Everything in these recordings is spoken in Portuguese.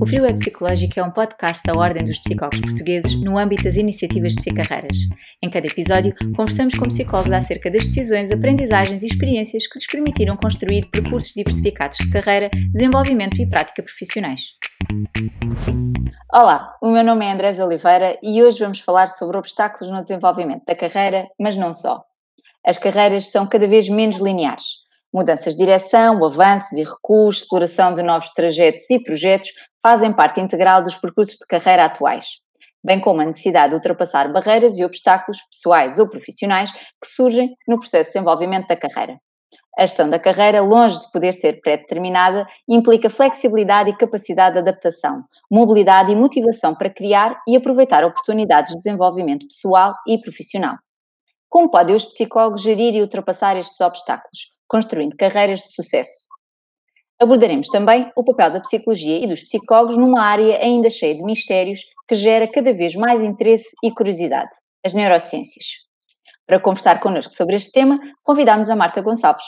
O Frio é Psicológico é um podcast da Ordem dos Psicólogos Portugueses no âmbito das iniciativas de psicarreiras. Em cada episódio, conversamos com psicólogos acerca das decisões, aprendizagens e experiências que lhes permitiram construir percursos diversificados de carreira, desenvolvimento e prática profissionais. Olá, o meu nome é Andrés Oliveira e hoje vamos falar sobre obstáculos no desenvolvimento da carreira, mas não só. As carreiras são cada vez menos lineares Mudanças de direção, avanços e recuos, exploração de novos trajetos e projetos fazem parte integral dos percursos de carreira atuais, bem como a necessidade de ultrapassar barreiras e obstáculos pessoais ou profissionais que surgem no processo de desenvolvimento da carreira. A gestão da carreira, longe de poder ser pré-determinada, implica flexibilidade e capacidade de adaptação, mobilidade e motivação para criar e aproveitar oportunidades de desenvolvimento pessoal e profissional. Como podem os psicólogos gerir e ultrapassar estes obstáculos? construindo carreiras de sucesso. Abordaremos também o papel da psicologia e dos psicólogos numa área ainda cheia de mistérios que gera cada vez mais interesse e curiosidade, as neurociências. Para conversar connosco sobre este tema, convidamos a Marta Gonçalves.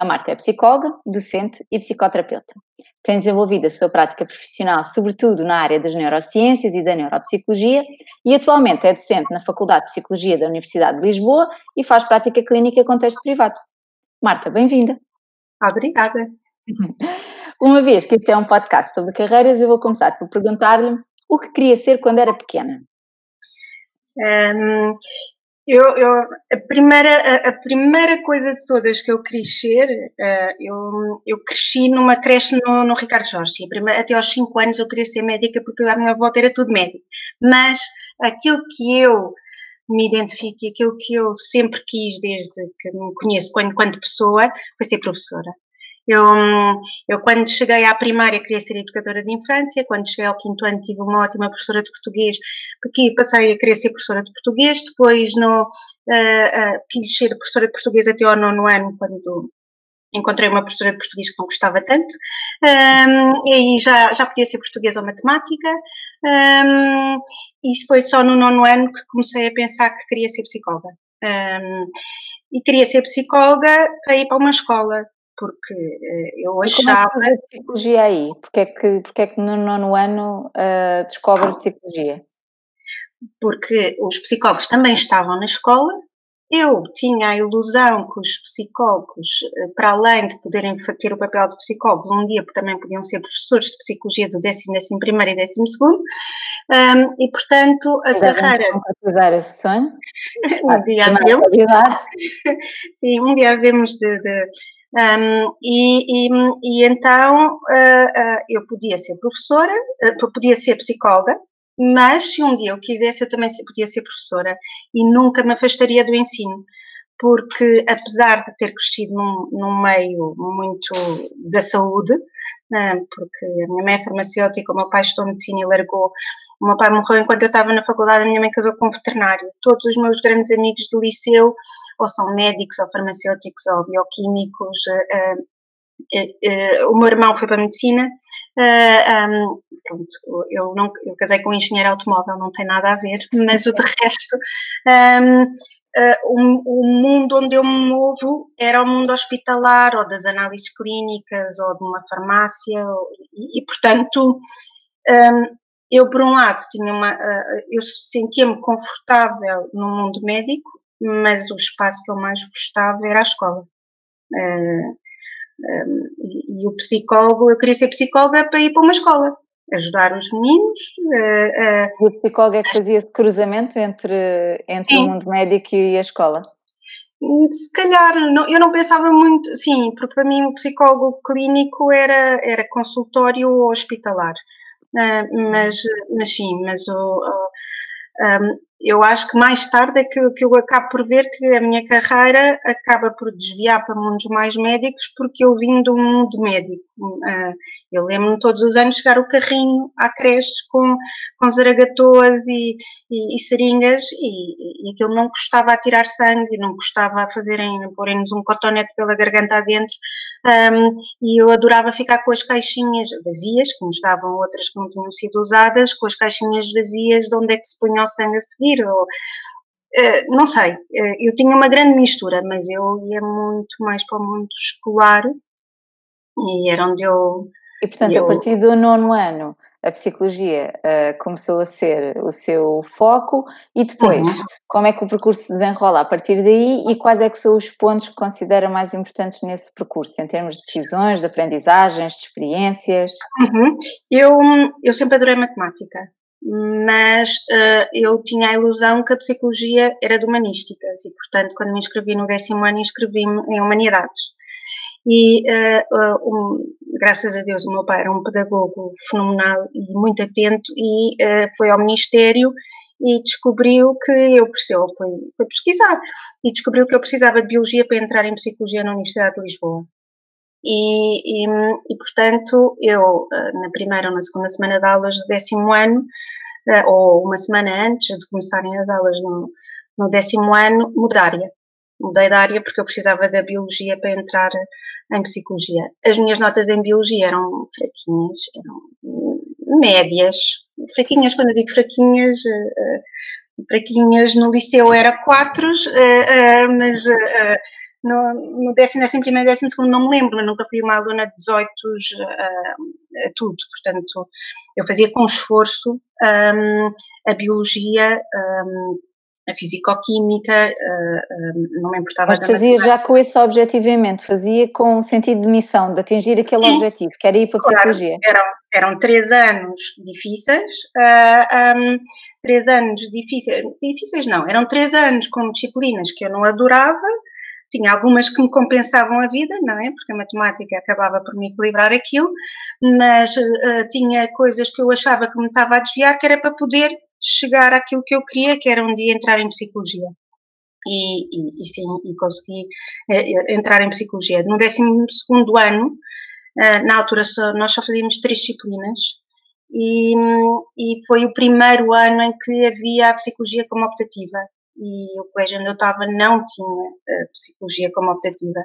A Marta é psicóloga, docente e psicoterapeuta. Tem desenvolvido a sua prática profissional sobretudo na área das neurociências e da neuropsicologia e atualmente é docente na Faculdade de Psicologia da Universidade de Lisboa e faz prática clínica em contexto privado. Marta, bem-vinda. Obrigada. Uma vez que este é um podcast sobre carreiras, eu vou começar por perguntar-lhe o que queria ser quando era pequena. Um, eu, eu, a, primeira, a, a, primeira coisa de todas que eu quis ser, uh, eu, eu cresci numa creche no, no Ricardo Jorge. Primeira, até aos 5 anos eu queria ser médica porque lá minha volta era tudo médico. Mas aquilo que eu me identifico e aquilo que eu sempre quis desde que me conheço quando, quando pessoa foi ser professora. Eu, eu, quando cheguei à primária, queria ser educadora de infância. Quando cheguei ao quinto ano, tive uma ótima professora de português, porque passei a querer ser professora de português. Depois, no, uh, uh, quis ser professora de português até ao nono ano, quando encontrei uma professora de português que não gostava tanto, um, e aí já, já podia ser português ou matemática, um, e foi só no nono ano que comecei a pensar que queria ser psicóloga. Um, e queria ser psicóloga para ir para uma escola, porque uh, eu achava... Como é que psicologia aí? Porque é que, porque é que no nono ano uh, descobre psicologia? Porque os psicólogos também estavam na escola, eu tinha a ilusão que os psicólogos, eh, para além de poderem ter o papel de psicólogos, um dia também podiam ser professores de psicologia do décimo, décimo primeiro e décimo segundo, um, e portanto a Ainda carreira... concretizar esse sonho? um dia havemos. Sim, um dia havemos de... de um, e, e, e, então uh, uh, eu podia ser professora, uh, podia ser psicóloga, mas se um dia eu quisesse, eu também podia ser professora e nunca me afastaria do ensino, porque apesar de ter crescido num, num meio muito da saúde, porque a minha mãe é farmacêutica, o meu pai estudou medicina e largou, o meu pai morreu enquanto eu estava na faculdade, a minha mãe casou com um veterinário. Todos os meus grandes amigos do liceu, ou são médicos, ou farmacêuticos, ou bioquímicos. Uh, uh, uh, o meu irmão foi para a medicina um, pronto, eu, não, eu casei com um engenheiro automóvel, não tem nada a ver, mas o de resto, uh, o, o, mundo onde eu me movo era o mundo hospitalar, ou das análises clínicas, ou de uma farmácia, ou, e, e, portanto, um, eu, por um lado, tinha uma, uh, eu sentia-me confortável no mundo médico, mas o espaço que eu mais gostava era a escola. Um, e, o psicólogo, eu queria ser psicóloga para ir para uma escola, ajudar os meninos. E o psicólogo é que fazia esse cruzamento entre, entre o mundo médico e a escola? Se calhar, não, eu não pensava muito, sim, porque para mim o psicólogo clínico era, era consultório hospitalar. Uh, mas, mas sim, mas o, um, eu acho que mais tarde é que, que eu acabo por ver que a minha carreira acaba por desviar para mundos mais médicos porque eu vim do mundo médico. Uh, eu lembro-me todos os anos chegar o carrinho à creche com, com zaragatoas e, e, e seringas e, e aquilo não custava a tirar sangue, não custava a fazerem, porem-nos um cotonete pela garganta adentro um, e eu adorava ficar com as caixinhas vazias, que nos davam outras que não tinham sido usadas, com as caixinhas vazias de onde é que se punha o sangue a seguir ou, Uh, não sei, uh, eu tinha uma grande mistura, mas eu ia muito mais para o mundo escolar e era onde eu. E portanto, eu... a partir do nono ano, a psicologia uh, começou a ser o seu foco e depois, uhum. como é que o percurso se desenrola a partir daí e quais é que são os pontos que considera mais importantes nesse percurso, em termos de decisões, de aprendizagens, de experiências? Uhum. Eu, eu sempre adorei matemática, mas uh, eu tinha a ilusão que a psicologia era de humanísticas e, portanto, quando me inscrevi no décimo ano, inscrevi-me em humanidades. E, uh, um, graças a Deus, o meu pai era um pedagogo fenomenal e muito atento e uh, foi ao Ministério e descobriu que eu precisava, foi, foi pesquisar, e descobriu que eu precisava de Biologia para entrar em Psicologia na Universidade de Lisboa. E, e, e portanto, eu, na primeira ou na segunda semana de aulas do décimo ano, ou uma semana antes de começarem as aulas no, no décimo ano, mudária mudei de área porque eu precisava da biologia para entrar em psicologia. As minhas notas em biologia eram fraquinhas, eram médias. Fraquinhas, quando eu digo fraquinhas, uh, fraquinhas no liceu era quatros, uh, uh, mas no, no décimo, décimo primeiro, décimo segundo não me lembro, mas nunca fui uma aluna de 18 a tudo. Portanto, eu fazia com esforço um, a biologia um, a fisicoquímica, uh, não me importava. Mas fazia já com esse objetivo em mente, fazia com sentido de missão, de atingir aquele Sim. objetivo, que era ir para a claro, psicologia. Eram, eram três anos difíceis, uh, um, três anos difíceis, difíceis não, eram três anos com disciplinas que eu não adorava, tinha algumas que me compensavam a vida, não é? Porque a matemática acabava por me equilibrar aquilo, mas uh, tinha coisas que eu achava que me estava a desviar, que era para poder chegar àquilo que eu queria, que era um dia entrar em psicologia. E, e, e sim, e consegui eh, entrar em psicologia. No 12 ano, eh, na altura só, nós só fazíamos três disciplinas, e, e foi o primeiro ano em que havia a psicologia como optativa. E o colégio onde eu estava não tinha eh, psicologia como optativa.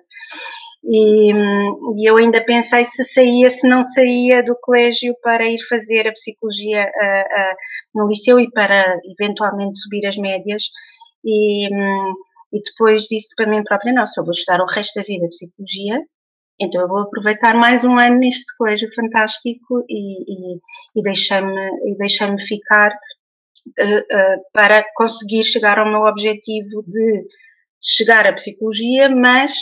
E, e, eu ainda pensei se saía, se não saía do colégio para ir fazer a psicologia uh, uh, no liceu e para eventualmente subir as médias. E, e depois disse para mim própria: não, se eu vou estudar o resto da vida psicologia, então eu vou aproveitar mais um ano neste colégio fantástico e, e, deixei-me deixei ficar uh, para conseguir chegar ao meu objetivo de chegar à psicologia, mas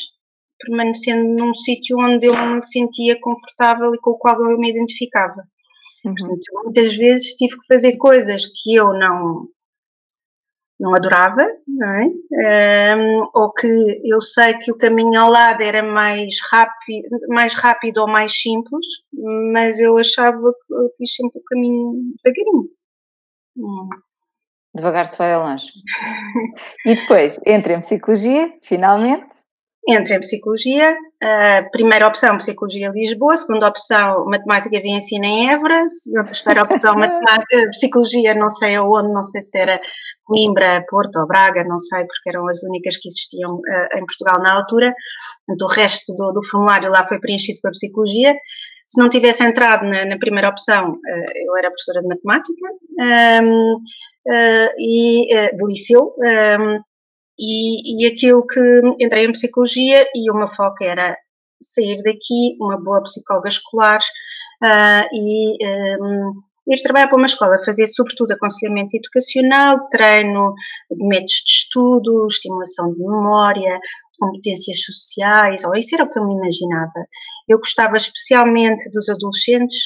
permanecendo num sítio onde eu me sentia confortável e com o qual eu me identificava. Uhum. Portanto, muitas vezes tive que fazer coisas que eu não não adorava, não é? Um, ou que eu sei que o caminho ao lado era mais rápido, mais rápido ou mais simples, mas eu achava que eu fiz sempre o caminho devagarinho. Hum. Devagar se vai ao longe. e depois, entra em psicologia, finalmente. Entrei em Psicologia, a primeira opção Psicologia Lisboa, segunda opção Matemática e Ensino em Évora, a terceira opção matemática, Psicologia não sei aonde, não sei se era Coimbra, Porto ou Braga, não sei, porque eram as únicas que existiam uh, em Portugal na altura, Portanto, o resto do, do, formulário lá foi preenchido com a Psicologia. Se não tivesse entrado na, na primeira opção, uh, eu era professora de Matemática, um, uh, e do liceu, um, e, e aquilo que entrei em psicologia e o meu foco era sair daqui uma boa psicóloga escolar uh, e um, ir trabalhar para uma escola, fazer sobretudo aconselhamento educacional, treino métodos de estudo, estimulação de memória, competências sociais, ou isso era o que eu me imaginava. Eu gostava especialmente dos adolescentes,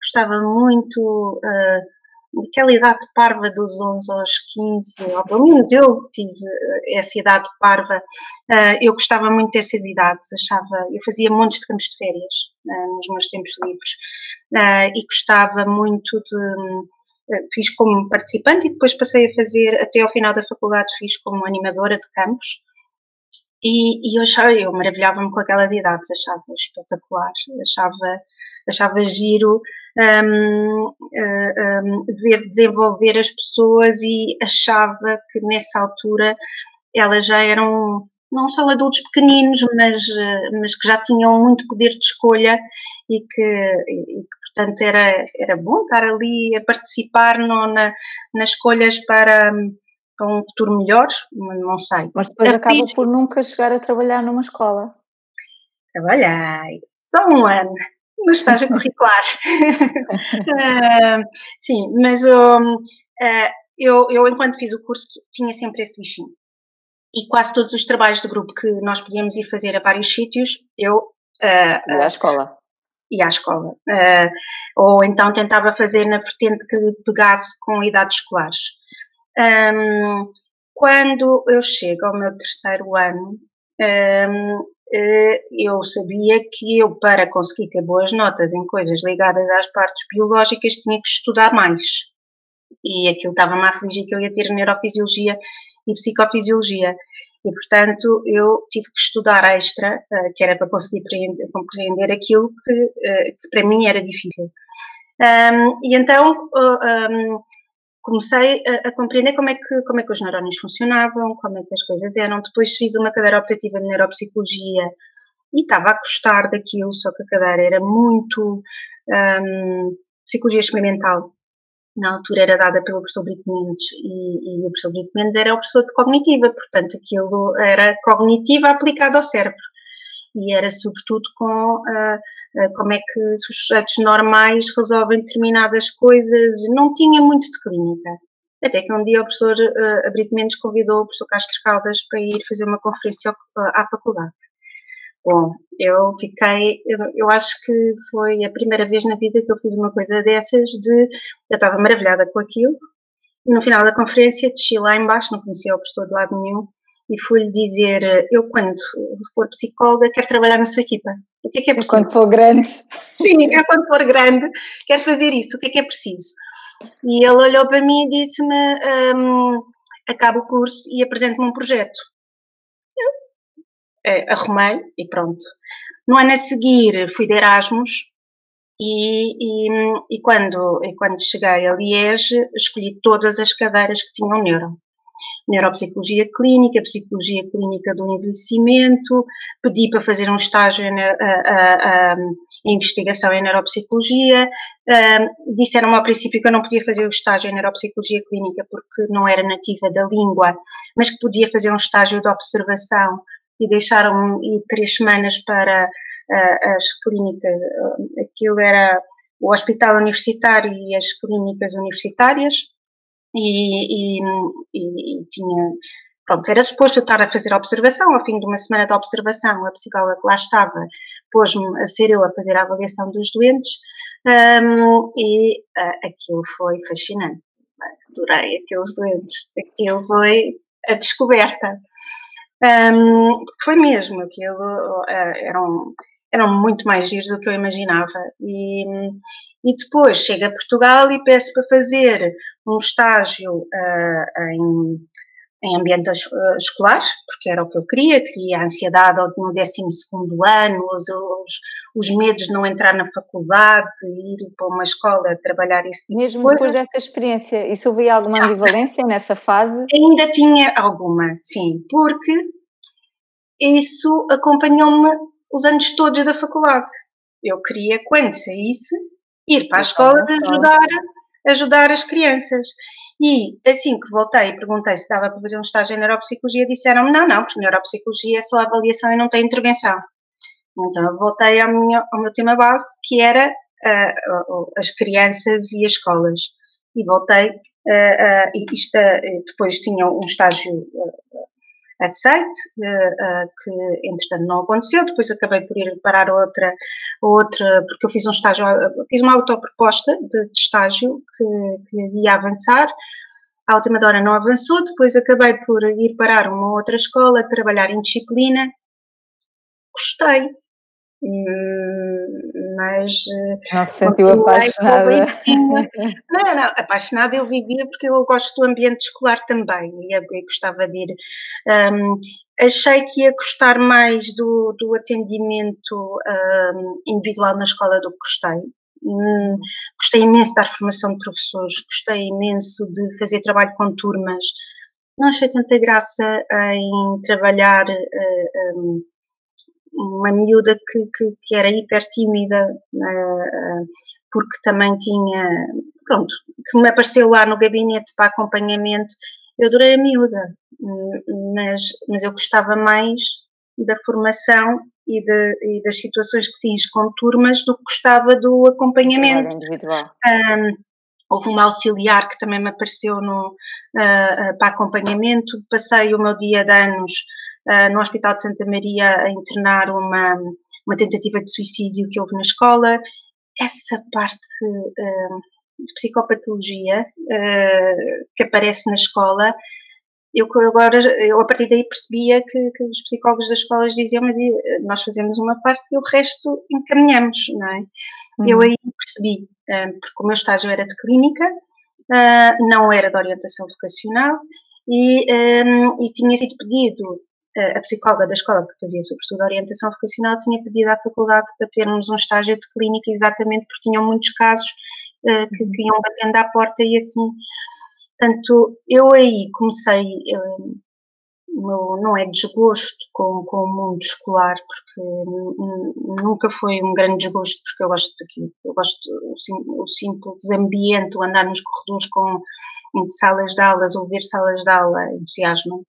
gostava muito uh, aquela idade parva dos 11 aos 15, ou pelo menos eu tive eh, essa idade parva, uh, eu gostava muito dessas idades, achava, eu fazia montes de campos de férias uh, nos meus tempos livres e gostava muito de, fiz como participante e depois passei a fazer, até ao final da faculdade fiz como animadora de campos e, e eu achava, eu maravilhava-me com aquelas idades, achava espetacular, achava, achava giro um, um, ver desenvolver as pessoas e achava que nessa altura elas já eram não só adultos pequeninos, mas, mas que já tinham muito poder de escolha e que, e portanto era, era bom estar ali a participar no, na, nas escolhas para, para um futuro melhor, não sei. Mas depois a acaba por nunca chegar a trabalhar numa escola. Trabalhei, só um ano no estágio curricular. uh, sim, mas um, uh, eu, eu, enquanto fiz o curso, tinha sempre esse bichinho. E quase todos os trabalhos de grupo que nós podíamos ir fazer a vários sítios, eu. Uh, ia à escola. Ia à escola. Ou então tentava fazer na vertente que pegasse com idades escolares. Um, quando eu chego ao meu terceiro ano, um, eu sabia que eu, para conseguir ter boas notas em coisas ligadas às partes biológicas, tinha que estudar mais. E aquilo estava-me a afligir que eu ia ter neurofisiologia e psicofisiologia. E, portanto, eu tive que estudar extra, eh, que era para conseguir compreender aquilo que, eh, que para mim era difícil. Um, e então, um, comecei a, a, compreender como é, que, como é que os neurónios funcionavam, como é que as coisas eram. Depois fiz uma cadeira optativa de neuropsicologia e estava a gostar daquilo, só que a cadeira era muito um, psicologia experimental. Na altura era dada pelo professor Brito Mendes e, e o professor Brito Mendes era o professor de cognitiva, portanto aquilo era cognitiva aplicada ao cérebro e era sobretudo com uh, como é que os sujeitos normais resolvem determinadas coisas, não tinha muito de clínica. Até que um dia o professor uh, Abrito Mendes convidou o professor Castro Caldas para ir fazer uma conferência à faculdade. Bom, eu fiquei, eu, eu, acho que foi a primeira vez na vida que eu fiz uma coisa dessas de, eu estava maravilhada com aquilo, e no final da conferência desci lá embaixo, não conhecia o professor de lado nenhum, e fui-lhe dizer: Eu, quando for psicóloga, quero trabalhar na sua equipa. O que é que é preciso? Quando for grande. Sim, eu, quando for grande, quero fazer isso. O que é que é preciso? E ele olhou para mim e disse-me: um, Acaba o curso e apresente-me um projeto. Eu é, arrumei e pronto. No ano a seguir, fui de Erasmus. E, e, e, quando, e quando cheguei a Liege, escolhi todas as cadeiras que tinham neuro neuropsicologia clínica, psicologia clínica do envelhecimento, pedi para fazer um estágio em investigação em neuropsicologia, disseram-me ao princípio que eu não podia fazer o estágio em neuropsicologia clínica porque não era nativa da língua, mas que podia fazer um estágio de observação e deixaram-me ir três semanas para as clínicas, aquilo era o hospital universitário e as clínicas universitárias, e, e, e, tinha, pronto, era suposto eu estar a fazer a observação, ao fim de uma semana de observação, a psicóloga que lá estava pôs-me a ser eu a fazer a avaliação dos doentes um, e uh, aquilo foi fascinante. Adorei aqueles doentes, aquilo foi a descoberta. Um, foi mesmo, aquilo uh, eram, eram muito mais giros do que eu imaginava. E, e depois chego a Portugal e peço para fazer um estágio uh, em, em ambiente uh, escolar, porque era o que eu queria, queria a ansiedade no 12 ano, os, os, os, medos de não entrar na faculdade, ir para uma escola trabalhar esse tipo Mesmo de depois dessa experiência, isso houve alguma ambivalência nessa fase? Ainda tinha alguma, sim, porque isso acompanhou-me os anos todos da faculdade. Eu queria, quando saísse, ir para a escola de ajudar ajudar as crianças. E assim que voltei e perguntei se dava para fazer um estágio em neuropsicologia, disseram-me não, não, porque neuropsicologia é só avaliação e não tem intervenção. Então eu voltei ao, minha, ao meu tema base, que era uh, as crianças e as escolas. E voltei, uh, uh, e isto, depois tinha um estágio aceite, uh, uh, que entretanto não aconteceu, depois acabei por ir parar outra, outra porque eu fiz um estágio, fiz uma autoproposta de, de estágio que, que ia avançar, a última hora não avançou, depois acabei por ir parar uma outra escola, trabalhar em disciplina, gostei, Hum, mas eh, não se sentiu apaixonada. não, não, apaixonada eu vivia porque eu gosto do ambiente escolar também e eu, gostava de ir. Um, achei que ia gostar mais do, do atendimento um, individual na escola do que gostei. Hum, gostei imenso de dar formação de professores gostei imenso de fazer trabalho com turmas. Não achei tanta graça em trabalhar uh, um, uma miúda que, que, que era hiper tímida, uh, porque também tinha, pronto, que me apareceu lá no gabinete para acompanhamento. Eu adorei a miúda, mas, mas eu gostava mais da formação e, de, e, das situações que fiz com turmas do que gostava do acompanhamento. individual. Um, houve uma auxiliar que também me apareceu no, uh, para acompanhamento. Passei o meu dia de anos no Hospital de Santa Maria a internar uma, uma tentativa de suicídio que houve na escola. Essa parte de psicopatologia que aparece na escola eu agora, eu a partir daí percebia que, que, os psicólogos das escolas diziam, mas nós fazemos uma parte e o resto encaminhamos, não é? Uhum. Eu aí percebi, porque o meu estágio era de clínica, não era de orientação vocacional, e, e tinha sido pedido, a psicóloga da escola que fazia sobretudo orientação vocacional tinha pedido à faculdade para termos um estágio de clínica exatamente porque tinham muitos casos que, que uhum. iam batendo à porta e assim Portanto, eu aí comecei, meu, não é desgosto com, com o mundo escolar, porque nunca foi um grande desgosto, porque eu gosto daquilo, eu gosto do simples ambiente, o andar nos corredores com entre salas de aulas, ouvir salas de aula, entusiasmo.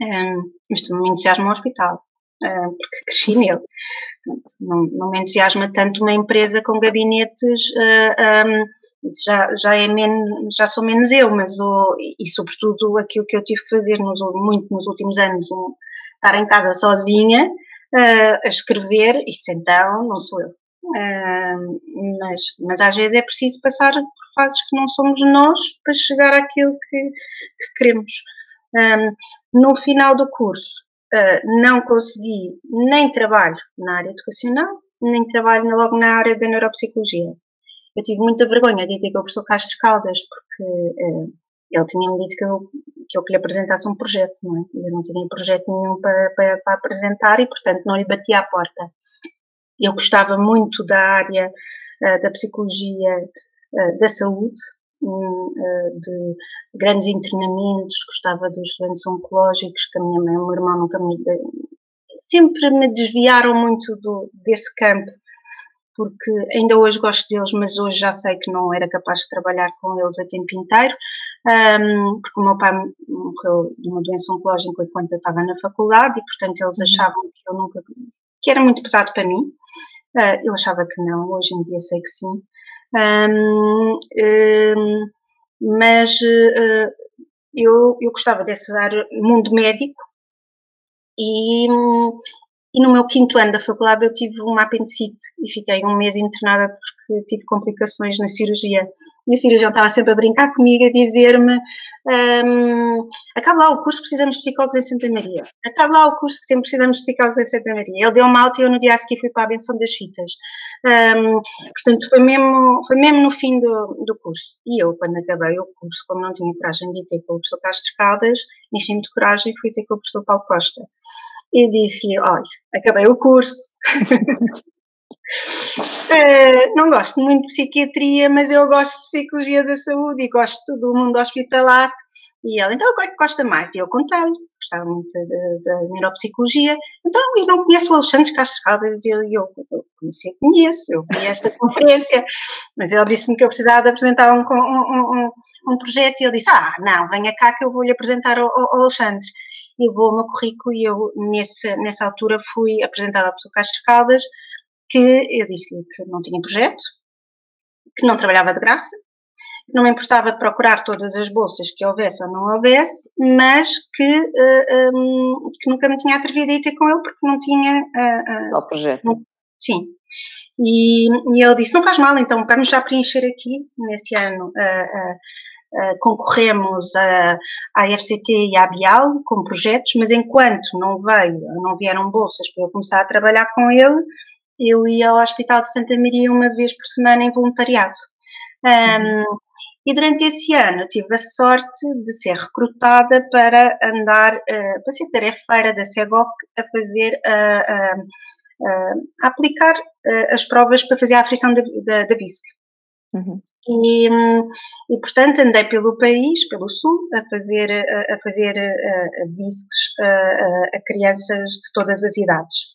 Um, mas também me entusiasma o hospital, um, porque cresci nele. Não, não me entusiasma tanto uma empresa com gabinetes uh, um, já, já é menos, já sou menos eu, mas o, e sobretudo aquilo que eu tive que fazer nos, muito nos últimos anos, um, estar em casa sozinha uh, a escrever, isso então não sou eu. Uh, mas, mas às vezes é preciso passar por fases que não somos nós para chegar àquilo que, que queremos. Um, no final do curso, uh, não consegui nem trabalho na área educacional, nem trabalho logo na área da neuropsicologia. Eu tive muita vergonha de ter com o professor Castro Caldas, porque eh, ele tinha-me dito que eu, que eu que lhe apresentasse um projeto, não é? Eu não tinha projeto nenhum para, para, para apresentar e, portanto, não lhe batia à porta. Eu gostava muito da área uh, da psicologia da saúde, de grandes internamentos, gostava dos doentes oncológicos, que a minha mãe e o meu irmão nunca me. sempre me desviaram muito do, desse campo porque ainda hoje gosto deles, mas hoje já sei que não era capaz de trabalhar com eles a tempo inteiro, porque o meu pai morreu de uma doença oncológica enquanto eu estava na faculdade e, portanto, eles uhum. achavam que eu nunca, que era muito pesado para mim. Uh, eu achava que não, hoje em dia sei que sim. Um, um, mas uh, eu, eu gostava desse área, mundo médico, e, e no meu quinto ano da faculdade eu tive uma apendicite e fiquei um mês internada porque tive complicações na cirurgia. E a cirurgião estava sempre a brincar comigo, a dizer-me: um, acabe lá o curso, precisamos de psicólogos em Santa Maria. Acabe lá o curso, que sempre precisamos de psicólogos em Santa Maria. Ele deu uma alta e eu no dia a seguir fui para a benção das fitas. Um, portanto, foi mesmo, foi mesmo no fim do, do curso. E eu, quando acabei o curso, como não tinha coragem de ir ter com o professor Castro Caldas, enchi-me de coragem e fui ter com o professor Paulo Costa e disse-lhe: Olha, acabei o curso. uh, não gosto muito de psiquiatria, mas eu gosto de psicologia da saúde e gosto do mundo hospitalar. E ela, então, o que é que gosta mais? E eu contei-lhe, gostava muito da neuropsicologia. Então, eu não conheço o Alexandre Castro Caldas. E eu, eu, eu conheci, conheço, eu vi esta conferência. Mas ele disse-me que eu precisava de apresentar um, um, um, um, projeto. E ele disse, ah, não, venha cá que eu vou-lhe apresentar ao, ao Alexandre levou o meu currículo e eu, nesse, nessa altura, fui apresentada ao professor Castro Caldas, que eu disse-lhe que não tinha projeto, que não trabalhava de graça, que não me importava de procurar todas as bolsas que houvesse ou não houvesse, mas que, uh, eh, um, ehm, que nunca me tinha atrevido a ir ter com ele porque não tinha... Uh, uh, o projeto. Não, sim. E, e, ele disse, não faz mal, então vamos já preencher aqui, nesse ano, uh, eh, concorremos à, à FCT e à Bial com projetos, mas enquanto não veio, não vieram bolsas para eu começar a trabalhar com ele, eu ia ao Hospital de Santa Maria uma vez por semana em voluntariado. Um, e durante esse ano tive a sorte de ser recrutada para andar, uh, para ser tarefeira da CEGOC a fazer, uh, uh, a aplicar as provas para fazer a aflição da, da, da BISC. Uhum. E, e, portanto, andei pelo país, pelo sul, a fazer, a, a fazer discos a, a, a, crianças de todas as idades.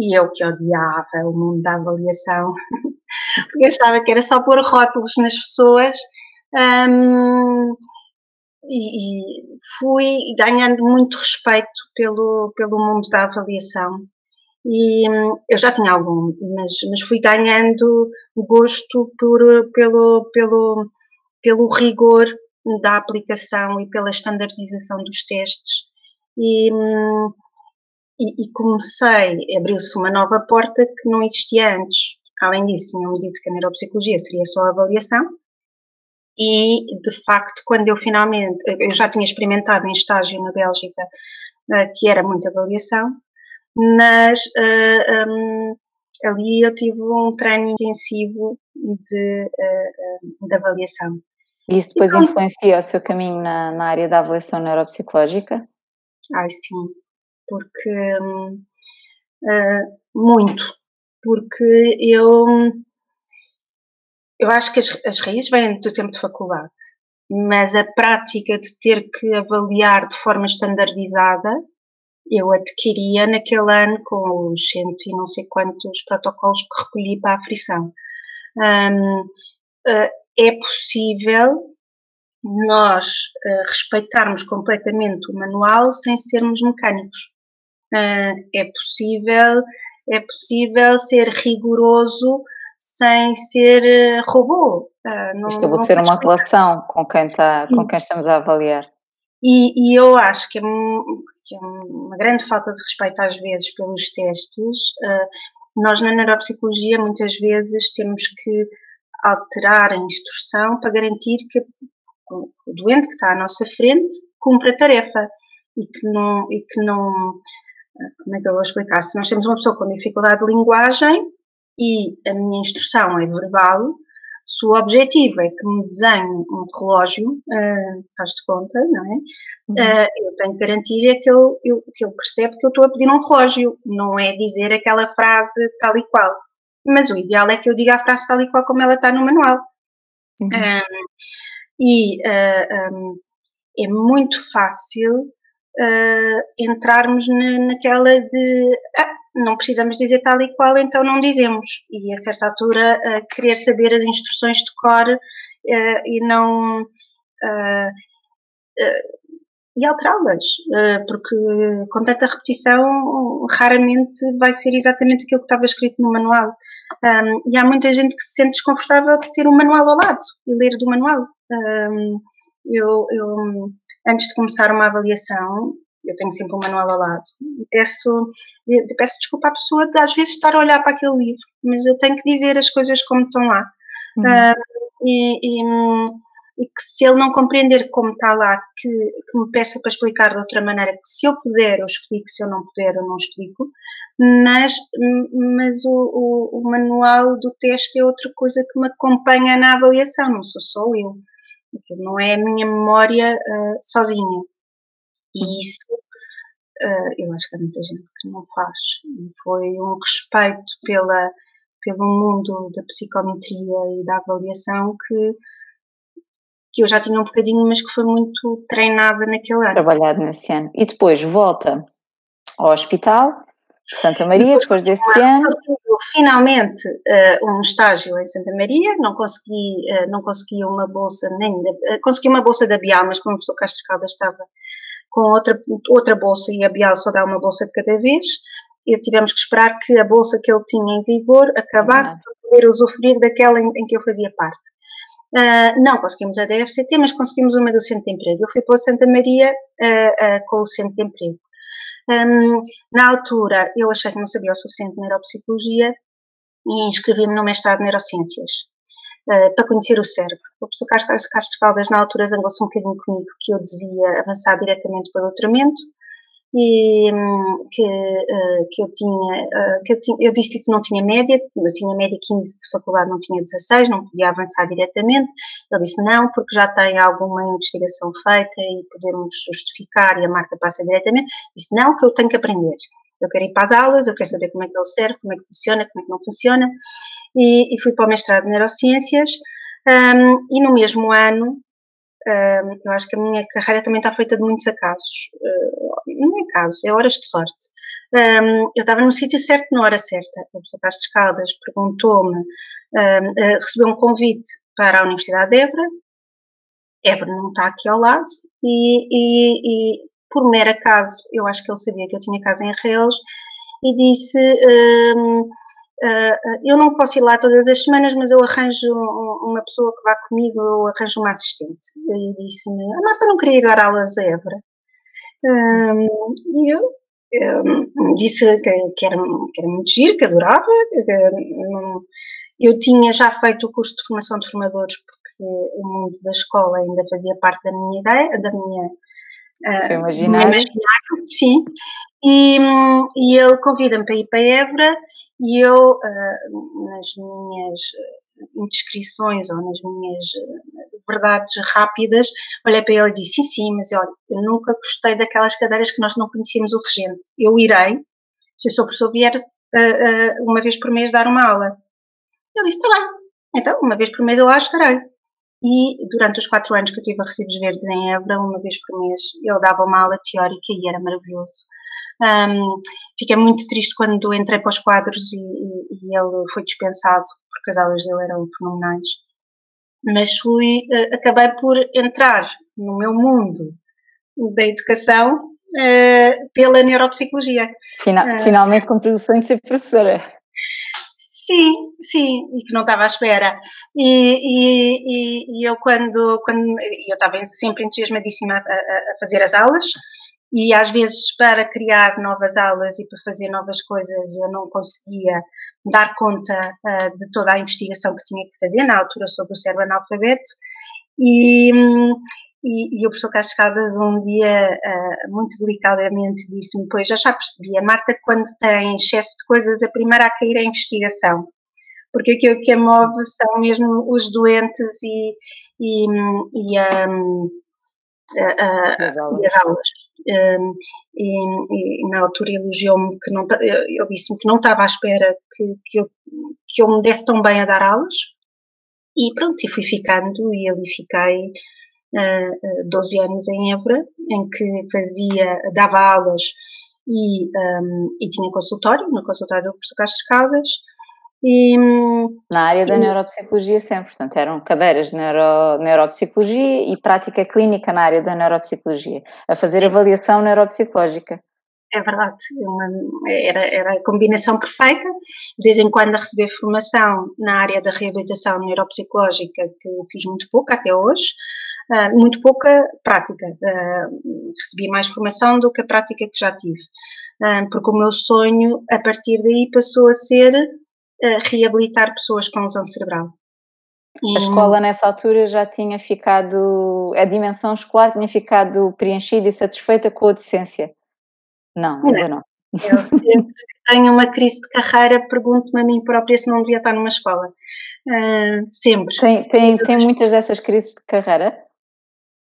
E eu que odiava o mundo da avaliação, porque achava que era só pôr rótulos nas pessoas. Um, e, e, fui ganhando muito respeito pelo, pelo mundo da avaliação E hum, eu já tinha algum, mas, mas fui ganhando gosto por, pelo, pelo, pelo rigor da aplicação e pela standardização dos testes. E, hum, e, e comecei, abriu-se uma nova porta que não existia antes. Além disso, tinham-me dito que a neuropsicologia seria só avaliação. E, de facto, quando eu finalmente, eu já tinha experimentado em estágio na Bélgica, eh, que era muita avaliação, mas uh, um, ali eu tive um treino intensivo de, uh, de avaliação. E isso depois então, influencia o seu caminho na, na área da avaliação neuropsicológica? Ai, sim, porque uh, muito, porque eu eu acho que as, as raízes vêm do tempo de faculdade, mas a prática de ter que avaliar de forma standardizada eu adquiria naquele ano com os cento e não sei quantos protocolos que recolhi para a aflição. Um, uh, é possível nós uh, respeitarmos completamente o manual sem sermos mecânicos. Uh, é possível, é possível ser rigoroso sem ser robô. Uh, Estabelecer uma relação com quem, está, com quem estamos a avaliar. E, e eu acho que é, que é, uma grande falta de respeito às vezes pelos testes. Nós na neuropsicologia muitas vezes temos que alterar a instrução para garantir que o doente que está à nossa frente cumpra a tarefa e que não, e que não ah, como é que eu vou explicar? Se nós temos uma pessoa com dificuldade de linguagem e a minha instrução é verbal, se o objetivo é que me desenhe um relógio, uh, faz de conta, não é? Uhum. Uh, eu tenho que garantir é que ele, eu, que ele percebe que eu estou a pedir um relógio, não é dizer aquela frase tal e qual. Mas o ideal é que eu diga a frase tal e qual como ela está no manual. Uhum. Um, e uh, um, é muito fácil entrarmos na, naquela de ah, não precisamos dizer tal e qual, então não dizemos. E a certa altura, uh, querer saber as instruções de cor uh, e não. Uh, e alterá-las, porque com tanta repetição raramente vai ser exatamente aquilo que estava escrito no manual. E há muita gente que se sente desconfortável de ter um manual ao lado e ler do manual. Eu, eu, antes de começar uma avaliação, eu tenho sempre um manual ao lado. Peço, peço desculpa à pessoa de às vezes estar a olhar para aquele livro, mas eu tenho que dizer as coisas como estão lá. Uhum. Uh, e, e, e, que se ele não compreender como está lá, que, que, me peça para explicar de outra maneira, que se eu puder eu explico, se eu não puder eu não explico, mas, mas o, o, o manual do teste é outra coisa que me acompanha na avaliação, não sou só eu. Aquilo não é a minha memória uh, sozinha. E isso uh, eu acho que há muita gente que não faz. E foi um respeito pela, pelo mundo da psicometria e da avaliação que, que eu já tinha um bocadinho, mas que foi muito treinada naquele ano. Trabalhado nesse ano. E depois volta ao hospital, Santa Maria, depois, depois desse ano. Finalmente uh, um estágio em Santa Maria, não consegui, uh, não consegui uma bolsa nem da, uh, consegui uma bolsa da Bial, mas como o professor Castro estava com outra, outra bolsa e a Bial só dá uma bolsa de cada vez. E tivemos que esperar que a bolsa que ele tinha em vigor acabasse para poder usufruir daquela em, em que eu fazia parte. Uh, não conseguimos a DFCT, mas conseguimos uma do Centro de Emprego. Eu fui para Santa Maria uh, uh, com o Centro de Emprego. Um, na altura, eu achei que não sabia o suficiente de neuropsicologia e inscrevi-me no mestrado de Neurociências. Eh, para conhecer o cérebro. O professor Castro Caldas, na altura, zangou-se um bocadinho comigo que eu devia avançar diretamente para o doutoramento e hum, que, uh, que, eu tinha, uh, que eu, tinha, eu disse que não tinha média, eu tinha média 15 de faculdade, não tinha 16, não podia avançar diretamente. Ele disse não, porque já tem alguma investigação feita e podemos justificar e a Marta passa diretamente. Disse não, que eu tenho que aprender. Eu quero ir para as aulas, eu quero saber como é que o cérebro, como é que funciona, como é que não funciona e, e fui para o mestrado de Neurociências um, e no mesmo ano eu acho que a minha carreira também está feita de muitos acasos. Uh, não é acasos, é horas de sorte. Um, eu estava no sítio certo na hora certa. O professor Castro Caldas perguntou-me, um, uh, recebeu um convite para a Universidade de Évora. Évora não está aqui ao lado. E, e, e, por mero acaso, eu acho que ele sabia que eu tinha casa em Arrelos e disse: eu não posso ir lá todas as semanas, mas eu arranjo uma pessoa que vá comigo, eu arranjo uma assistente. E disse-me, a Marta não queria ir dar aulas a Évora. E eu, disse que, era, que, era, muito giro, que adorava. Eu tinha já feito o curso de formação de formadores, porque o mundo da escola ainda fazia parte da minha ideia, da minha Seu imaginário. sim. E, e ele convida-me para ir para Évora e eu, uh, nas minhas indiscrições ou nas minhas verdades rápidas, olhei para ele e disse: Sim, sim, mas olha, eu nunca gostei daquelas cadeiras que nós não conhecíamos o regente. Eu irei, se o seu professor vier uh, uma vez por mês dar uma aula. Ele disse: Está bem, então, uma vez por mês eu lá estarei. E durante os quatro anos que eu tive a Recibos Verdes em Évora, uma vez por mês, ele dava uma aula teórica e era maravilhoso. Um, fiquei muito triste quando entrei para os quadros e, e, e, ele foi dispensado, porque as aulas dele eram fenomenais. Mas fui, uh, acabei por entrar no meu mundo da educação uh, pela neuropsicologia. Final, uh, finalmente cumpri o sonho de ser professora. Sim, sim, e que não estava à espera. E, e, e eu quando, quando eu estava sempre entusiasmadíssima a, a, fazer as aulas, e às vezes para criar novas aulas e para fazer novas coisas eu não conseguia dar conta uh, de toda a investigação que tinha que fazer na altura sobre o cérebro analfabeto e, e, e o professor Cascadas um dia uh, muito delicadamente disse-me, pois já já percebi, a Marta quando tem excesso de coisas a primeira a cair é a investigação porque aquilo que a move são mesmo os doentes e, e, e um, uh, as aulas. as aulas. Um, e, e, na altura elogiou-me que não, ele disse-me que não estava à espera que, que, eu, que eu me desse tão bem a dar aulas. E pronto, e fui ficando e ali fiquei uh, 12 anos em Évora, em que fazia, dava aulas e, um, e tinha consultório, no consultório do professor Castro Caldas, e, Na área da e, neuropsicologia sempre, portanto, eram cadeiras de neuro, neuropsicologia e prática clínica na área da neuropsicologia, a fazer avaliação neuropsicológica. É verdade, uma, era, era a combinação perfeita. De vez em quando a receber formação na área da reabilitação neuropsicológica, que fiz muito pouco até hoje, uh, muito pouca prática. Uh, recebi mais formação do que a prática que já tive. Uh, porque o meu sonho, a partir daí, passou a ser reabilitar pessoas com lesão cerebral. E... A escola nessa altura já tinha ficado, a dimensão escolar tinha ficado preenchida e satisfeita com a docência? Não, ainda não. não. Eu sempre tenho uma crise de carreira, pergunto-me a mim própria se não devia estar numa escola. Uh, sempre. Tem, tem, tem muitas dessas crises de carreira?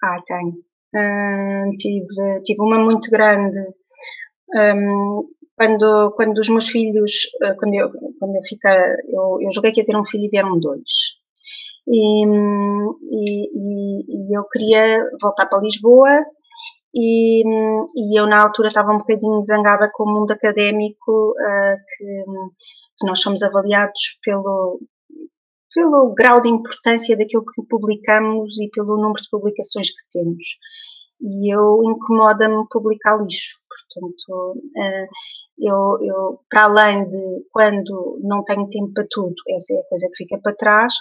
Ah, tenho. Uh, tive, tive uma muito grande. Um, quando, quando os meus filhos, eh, quando eu, quando eu fiquei, eu, eu joguei que ia ter um filho e vieram dois. E, e, e, eu queria voltar para Lisboa e, e, eu na altura estava um bocadinho zangada com o mundo académico uh, que, que, nós somos avaliados pelo, pelo grau de importância daquilo que publicamos e pelo número de publicações que temos e eu incomoda-me publicar lixo. Portanto, eh, eu, eu, para além de quando não tenho tempo para tudo, essa é a coisa que fica para trás,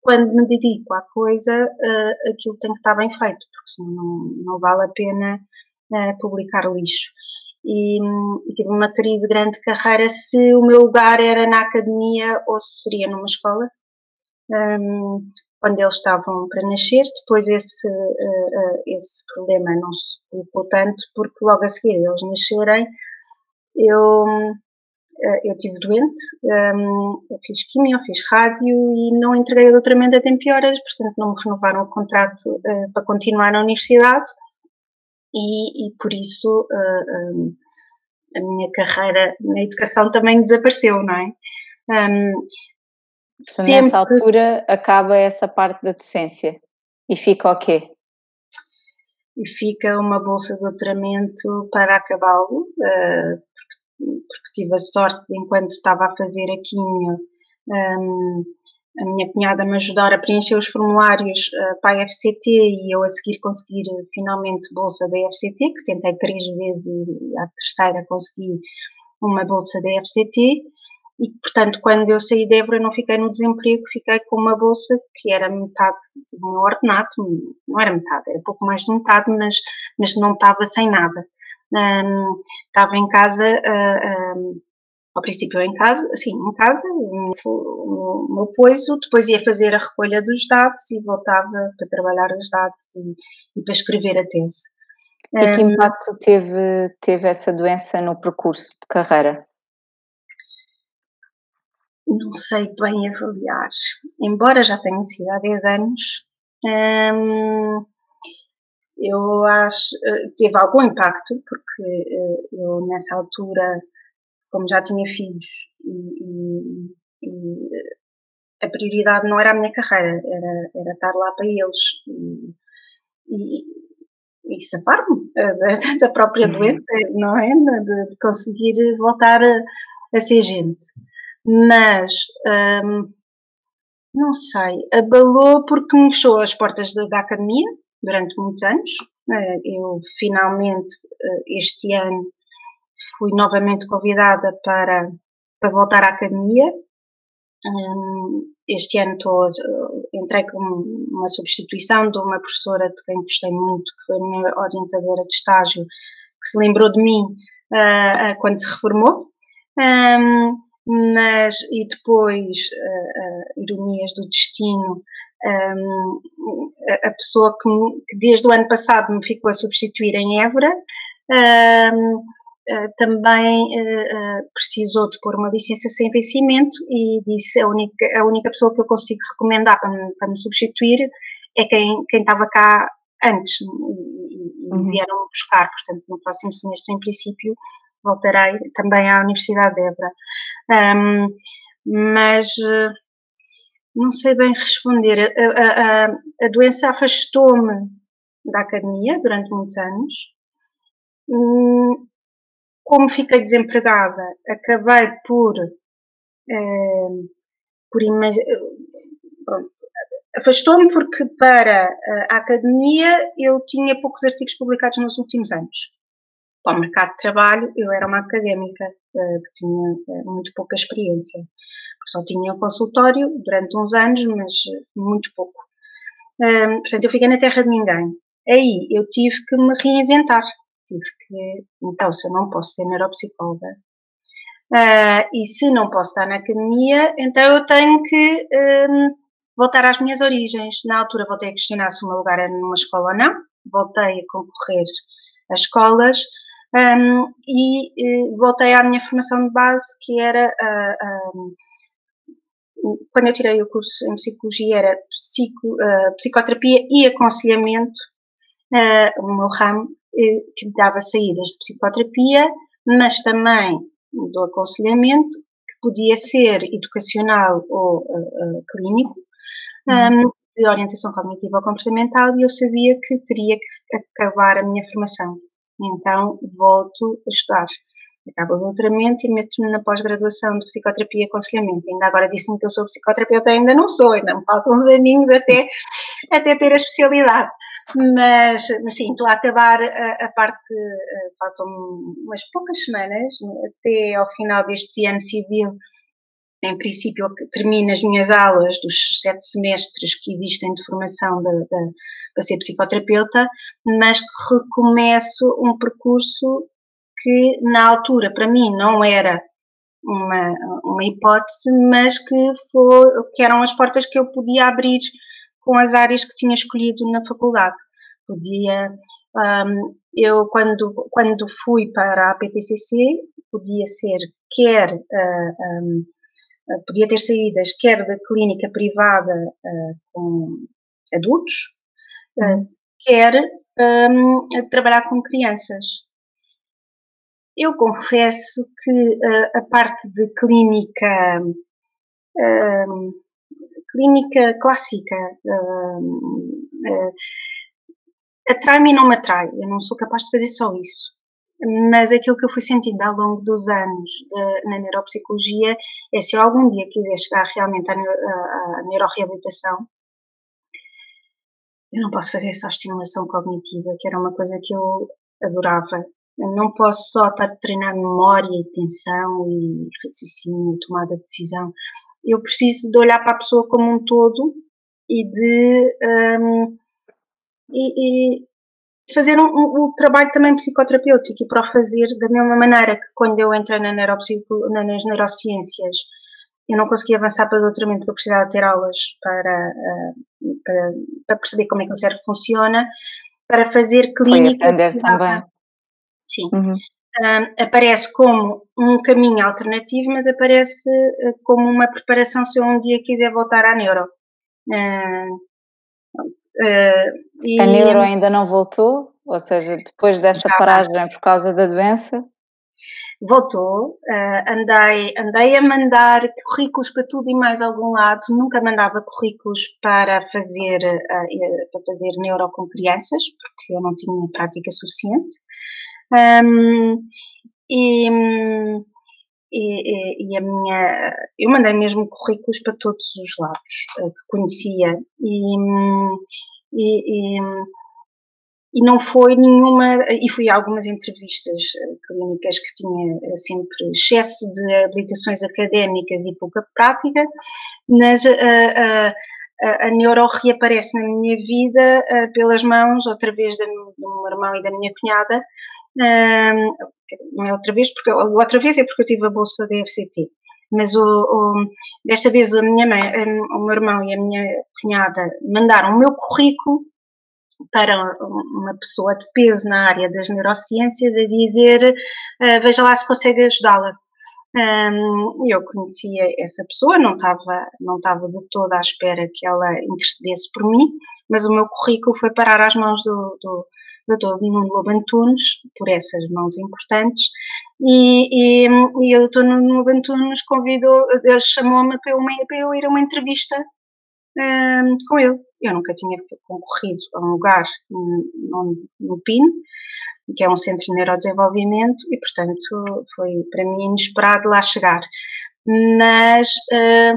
quando me dedico à coisa, eh, aquilo tem que estar bem feito, porque senão não, não vale a pena eh, publicar lixo. E, e, tive uma crise grande de carreira se o meu lugar era na academia ou se seria numa escola. Um, eles estavam para nascer. Depois esse, uh, uh, esse problema não se colocou tanto, porque logo a seguir eles nascerem, eu, uh, eu tive doente, um, eu fiz quimio, fiz rádio e não entreguei o doutoramento a tempo e horas, portanto não me renovaram o contrato para continuar na universidade e, e por isso um, a minha carreira na educação também desapareceu, não é? Um, Portanto, Sempre. nessa altura acaba essa parte da docência e fica o quê? E fica uma bolsa de doutoramento para acabá-lo, uh, porque, porque, tive a sorte de, enquanto estava a fazer a quimio, um, a minha cunhada me ajudar a preencher os formulários uh, para a FCT e eu a seguir conseguir finalmente bolsa da FCT, que tentei três vezes e a terceira consegui uma bolsa da FCT e, portanto, quando eu saí de Évora, não fiquei no desemprego, fiquei com uma bolsa que era metade do meu ordenado, não era metade, era pouco mais de metade, mas, mas não estava sem nada. Um, estava em casa, uh, um, ao princípio em casa, assim, em casa, no meu apoio, depois ia fazer a recolha dos dados e voltava para trabalhar os dados e, e para escrever a tese. E que impacto teve, teve essa doença no percurso de carreira? Não sei bem avaliar. Embora já tenha sido há 10 anos, hum, eu acho eh, teve algum impacto, porque eh, eu nessa altura, como já tinha filhos, e, e, e a prioridade não era a minha carreira, era, era estar lá para eles e, e, e safar-me eh, da, da, própria uhum. doença, não é? De, de conseguir voltar a, a ser gente mas hum, não sei, abalou porque me fechou as portas da, da academia durante muitos anos. Eh, eu finalmente eh, este ano fui novamente convidada para, para voltar à academia. Hum, este ano estou, entrei com uma substituição de uma professora de quem gostei muito, que foi a minha orientadora de estágio, que se lembrou de mim uh, quando se reformou. Um, mas e depois uh, uh, ironias do destino um, a pessoa que, que, desde o ano passado me ficou a substituir em Évora um, uh, também precisou de pôr uma licença sem vencimento e disse a única, a única pessoa que eu consigo recomendar para me, para me substituir é quem, quem estava cá antes e, e uhum. vieram buscar, portanto no próximo semestre em princípio voltarei também à Universidade de Évora. Um, mas eh, não sei bem responder. A, a, a doença afastou-me da academia durante muitos anos. Hum, como fiquei desempregada, acabei por, eh, por afastou-me porque para a academia eu tinha poucos artigos publicados nos últimos anos para o mercado de trabalho, eu era uma académica uh, que tinha uh, muito pouca experiência. Só tinha um consultório durante uns anos, mas muito pouco. Portanto, eu fiquei na terra de ninguém. Aí eu tive que me reinventar. Tive que, então, se eu não posso ser neuropsicóloga uh, e se não posso estar na academia, então eu tenho que voltar às minhas origens. Na altura voltei a questionar se o meu lugar era numa escola ou não. Voltei a concorrer às escolas um, e, e, voltei à minha formação de base, que era uh, um, quando eu tirei o curso em psicologia era psico, uh, psicoterapia e aconselhamento, uh, o meu ramo eh, que dava saídas de psicoterapia, mas também do aconselhamento, que podia ser educacional ou clínico, uhum. um, de orientação cognitiva ou comportamental, e eu sabia que teria que acabar a minha formação então volto a estudar. Acabo o doutoramento e meto-me na pós-graduação de psicoterapia e aconselhamento. Ainda agora disse-me que eu sou psicoterapeuta, ainda não sou, ainda me faltam uns aninhos até, até ter a especialidade. Mas, mas sim, estou a acabar a, a parte, eh, faltam umas poucas semanas, até ao final deste ano civil, em princípio, termino as minhas aulas dos sete semestres que existem de formação para ser psicoterapeuta, mas recomeço um percurso que na altura para mim não era uma, uma hipótese, mas que, foi, que eram as portas que eu podia abrir com as áreas que tinha escolhido na faculdade. Podia, um, eu quando, quando fui para a PTCC, podia ser quer uh, um, eh, podia ter saídas quer da clínica privada uh, com adultos, uh, quer um, trabalhar com crianças. Eu confesso que uh, a parte de clínica, hum, clínica clássica atrai-me e não me atrai. Eu não sou capaz de fazer só isso mas aquilo que eu fui sentindo ao longo dos anos de, na neuropsicologia é se eu algum dia quiser chegar realmente à, à, à neuroreabilitação, eu não posso fazer só estimulação cognitiva, que era uma coisa que eu adorava não posso só estar a treinar memória e atenção e raciocínio, tomada de decisão. Eu preciso de olhar para a pessoa como um todo e de um, e, e, fazer um, um, um, trabalho também psicoterapêutico e para o fazer da mesma maneira que quando eu entrei na neuropsico, nas neurociências eu não conseguia avançar para o doutoramento porque precisava ter aulas para, uh, para, para, perceber como é que o cérebro funciona, para fazer clínica. Foi também. Sim. Uhum. Uh, aparece como um caminho alternativo, mas aparece uh, como uma preparação se eu um dia quiser voltar à neuro. Uh. A neuro ainda não voltou? Ou seja, depois dessa paragem por causa da doença? voltou, uh, andei, andei a mandar currículos para tudo e mais algum lado, nunca mandava currículos para fazer, uh, para fazer neuro com crianças, porque eu não tinha prática suficiente. Um, e, e, e, a minha, eu mandei mesmo currículos para todos os lados uh, que conhecia. E, e, e não foi nenhuma, e fui a algumas entrevistas eh, clínicas que tinha eh, sempre excesso de habilitações académicas e pouca prática, mas a, a, a, neuro reaparece na minha vida pelas mãos, outra vez do meu irmão e da minha cunhada, é outra vez, porque outra vez é porque eu tive a bolsa da FCT. Mas o, o, desta vez a minha mãe, o meu irmão e a minha cunhada mandaram o meu currículo para uma pessoa de peso na área das neurociências a dizer uh, veja lá se consegue ajudá-la. Um, eu conhecia essa pessoa, não estava, não estava de toda à espera que ela intercedesse por mim, mas o meu currículo foi parar às mãos do, do Dr. Nuno Lobo Antunes, por essas mãos importantes, e, e, e o Dr. Nuno Lobo Antunes convidou, ele chamou-me para, para eu ir a uma entrevista um, com ele. Eu nunca tinha concorrido a um lugar no, no PIN, que é um centro de neurodesenvolvimento, e portanto foi para mim inesperado lá chegar. Mas, uh,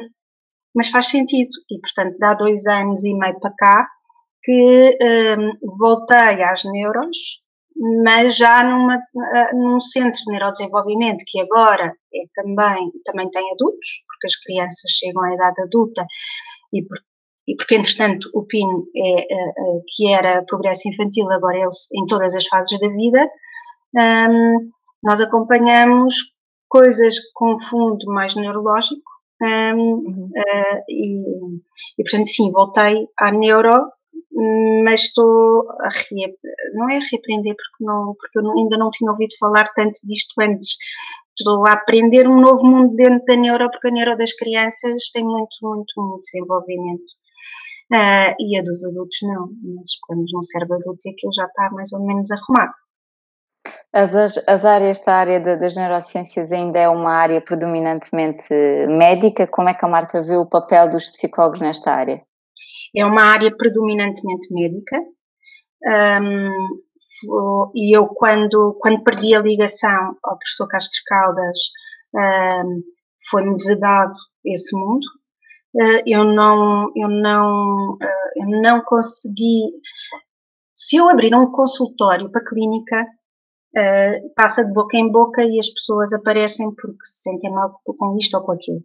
mas faz sentido, e portanto dá dois anos e meio para cá que um, voltei às neuros, mas já numa, uh, num centro de neurodesenvolvimento que agora é também, também tem adultos, porque as crianças chegam à idade adulta e, e porque entretanto o PIN é, uh, que era progresso infantil, agora é em todas as fases da vida, um, nós acompanhamos coisas com fundo mais neurológico um, uhum. uh, e, e, portanto sim, voltei à neuro, mas estou a re, não é a reaprender porque, não, porque eu ainda não tinha ouvido falar tanto disto antes, estou a aprender um novo mundo dentro da neuro, porque a neuro das crianças tem muito, muito, muito desenvolvimento. Uh, e a dos adultos não, mas quando não serve adultos aquilo já está mais ou menos arrumado. As, as áreas, esta área de, das neurociências ainda é uma área predominantemente médica, como é que a Marta vê o papel dos psicólogos nesta área? É uma área predominantemente médica, um, e eu quando, quando perdi a ligação ao professor Castro Caldas, um, foi-me vedado esse mundo, eh, eu não, eu não, eh, eu não consegui. Se eu abrir um consultório para clínica, eh, passa de boca em boca e as pessoas aparecem porque se sentem mal com isto ou com aquilo.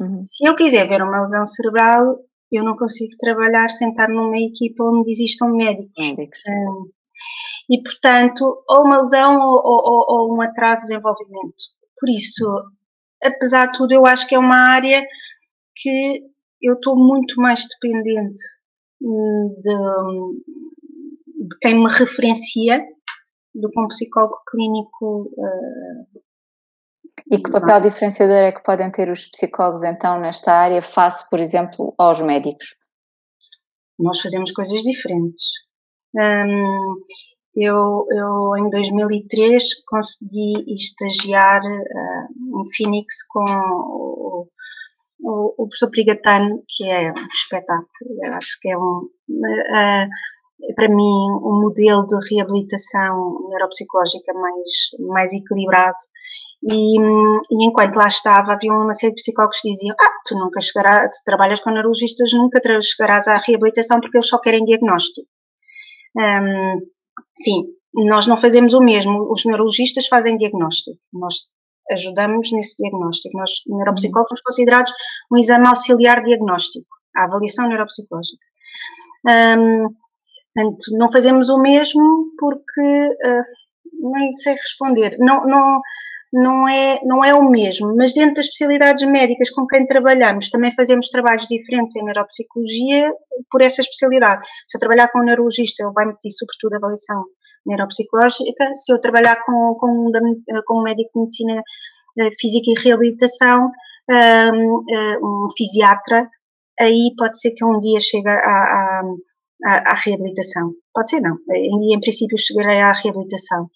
Uhum. Se eu quiser ver uma lesão cerebral, eu não consigo trabalhar sem estar numa equipa onde existam médicos. médicos. e, portanto, ou uma lesão ou, ou, ou, um atraso de desenvolvimento. Por isso, apesar de tudo, eu acho que é uma área que eu estou muito mais dependente hum, de, de quem me referencia do que um psicólogo clínico. Uh, e que papel diferenciador é que podem ter os psicólogos então nesta área face, por exemplo, aos médicos? Nós fazemos coisas diferentes. Um, eu, eu, em 2003, consegui estagiar uh, em Phoenix com o, o, o professor Prigatano, que é um espetáculo, eu acho que é um, uh, para mim, um modelo de reabilitação neuropsicológica mais, mais equilibrado. E, e, enquanto lá estava, havia uma série de psicólogos que diziam: Ah, tu nunca chegarás, se trabalhas com neurologistas, nunca chegarás à reabilitação porque eles só querem diagnóstico. Um, sim, nós não fazemos o mesmo, os neurologistas fazem diagnóstico, nós ajudamos nesse diagnóstico. Nós, neuropsicólogos, somos considerados um exame auxiliar diagnóstico, a avaliação neuropsicológica. Um, portanto, não fazemos o mesmo porque, uh, nem sei responder, não, não, não, é, não é o mesmo, mas dentro das especialidades médicas com quem trabalhamos, também fazemos trabalhos diferentes em neuropsicologia por essa especialidade. Se eu trabalhar com um neurologista, ele vai me pedir sobretudo avaliação neuropsicológica, se eu trabalhar com, com, com um médico de medicina eh, física e reabilitação, um, eh, um fisiatra, aí pode ser que um dia chegue à, à, à, reabilitação. Pode ser não, em, em princípio chegarei à reabilitação.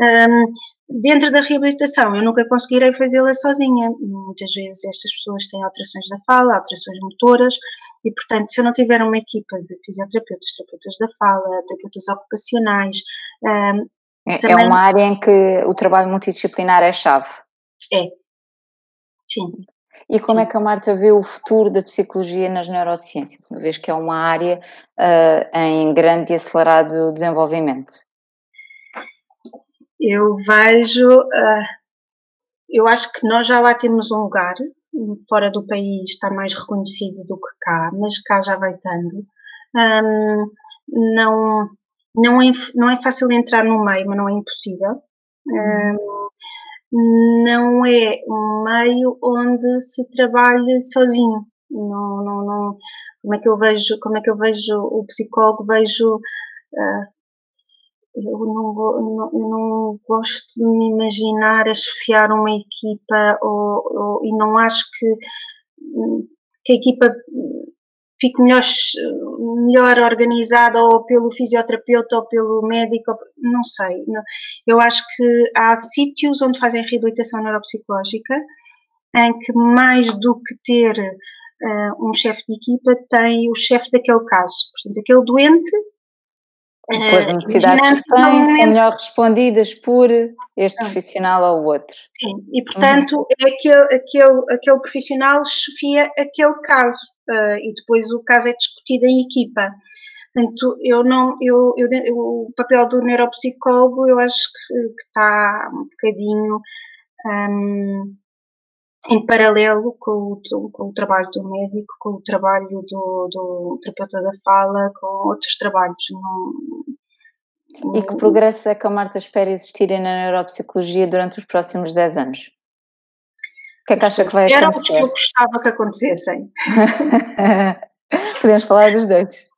Um, dentro da reabilitação, eu nunca conseguirei fazê-la sozinha. Muitas vezes estas pessoas têm alterações da fala, alterações motoras, e portanto, se eu não tiver uma equipa de fisioterapeutas, terapeutas da fala, terapeutas ocupacionais. Um, é, também... é uma área em que o trabalho multidisciplinar é chave. É. Sim. E como Sim. é que a Marta vê o futuro da psicologia nas neurociências, uma vez que é uma área uh, em grande e acelerado desenvolvimento? Eu vejo, uh, eu acho que nós já lá temos um lugar, fora do país está mais reconhecido do que cá, mas cá já vai estando. Um, não, não, é, não é fácil entrar no meio, mas não é impossível. Um, não é um meio onde se trabalha sozinho. Não, não, não, como é que eu vejo, como é que eu vejo o psicólogo, vejo uh, eu não, não, não, gosto de me imaginar a chefiar uma equipa ou, ou, e não acho que, que a equipa fique melhor, melhor organizada ou pelo fisioterapeuta ou pelo médico, não sei. Eu acho que há sítios onde fazem reabilitação neuropsicológica em que mais do que ter uh, um chefe de equipa tem o chefe daquele caso. Portanto, aquele doente as eh, necessidades que têm são melhor respondidas por este profissional ou outro. Sim, e portanto uhum. é aquele, aquele, aquele profissional chefia aquele caso uh, e depois o caso é discutido em equipa. Portanto, eu não, eu, eu, eu o papel do neuropsicólogo eu acho que, que está um bocadinho um, em paralelo com o, com o, trabalho do médico, com o trabalho do, do terapeuta da fala, com outros trabalhos. Não, e que progresso é que a Marta espera existirem na neuropsicologia durante os próximos 10 anos? O que é que acha que vai acontecer? Eram os que eu gostava que acontecessem. Podemos falar dos dois.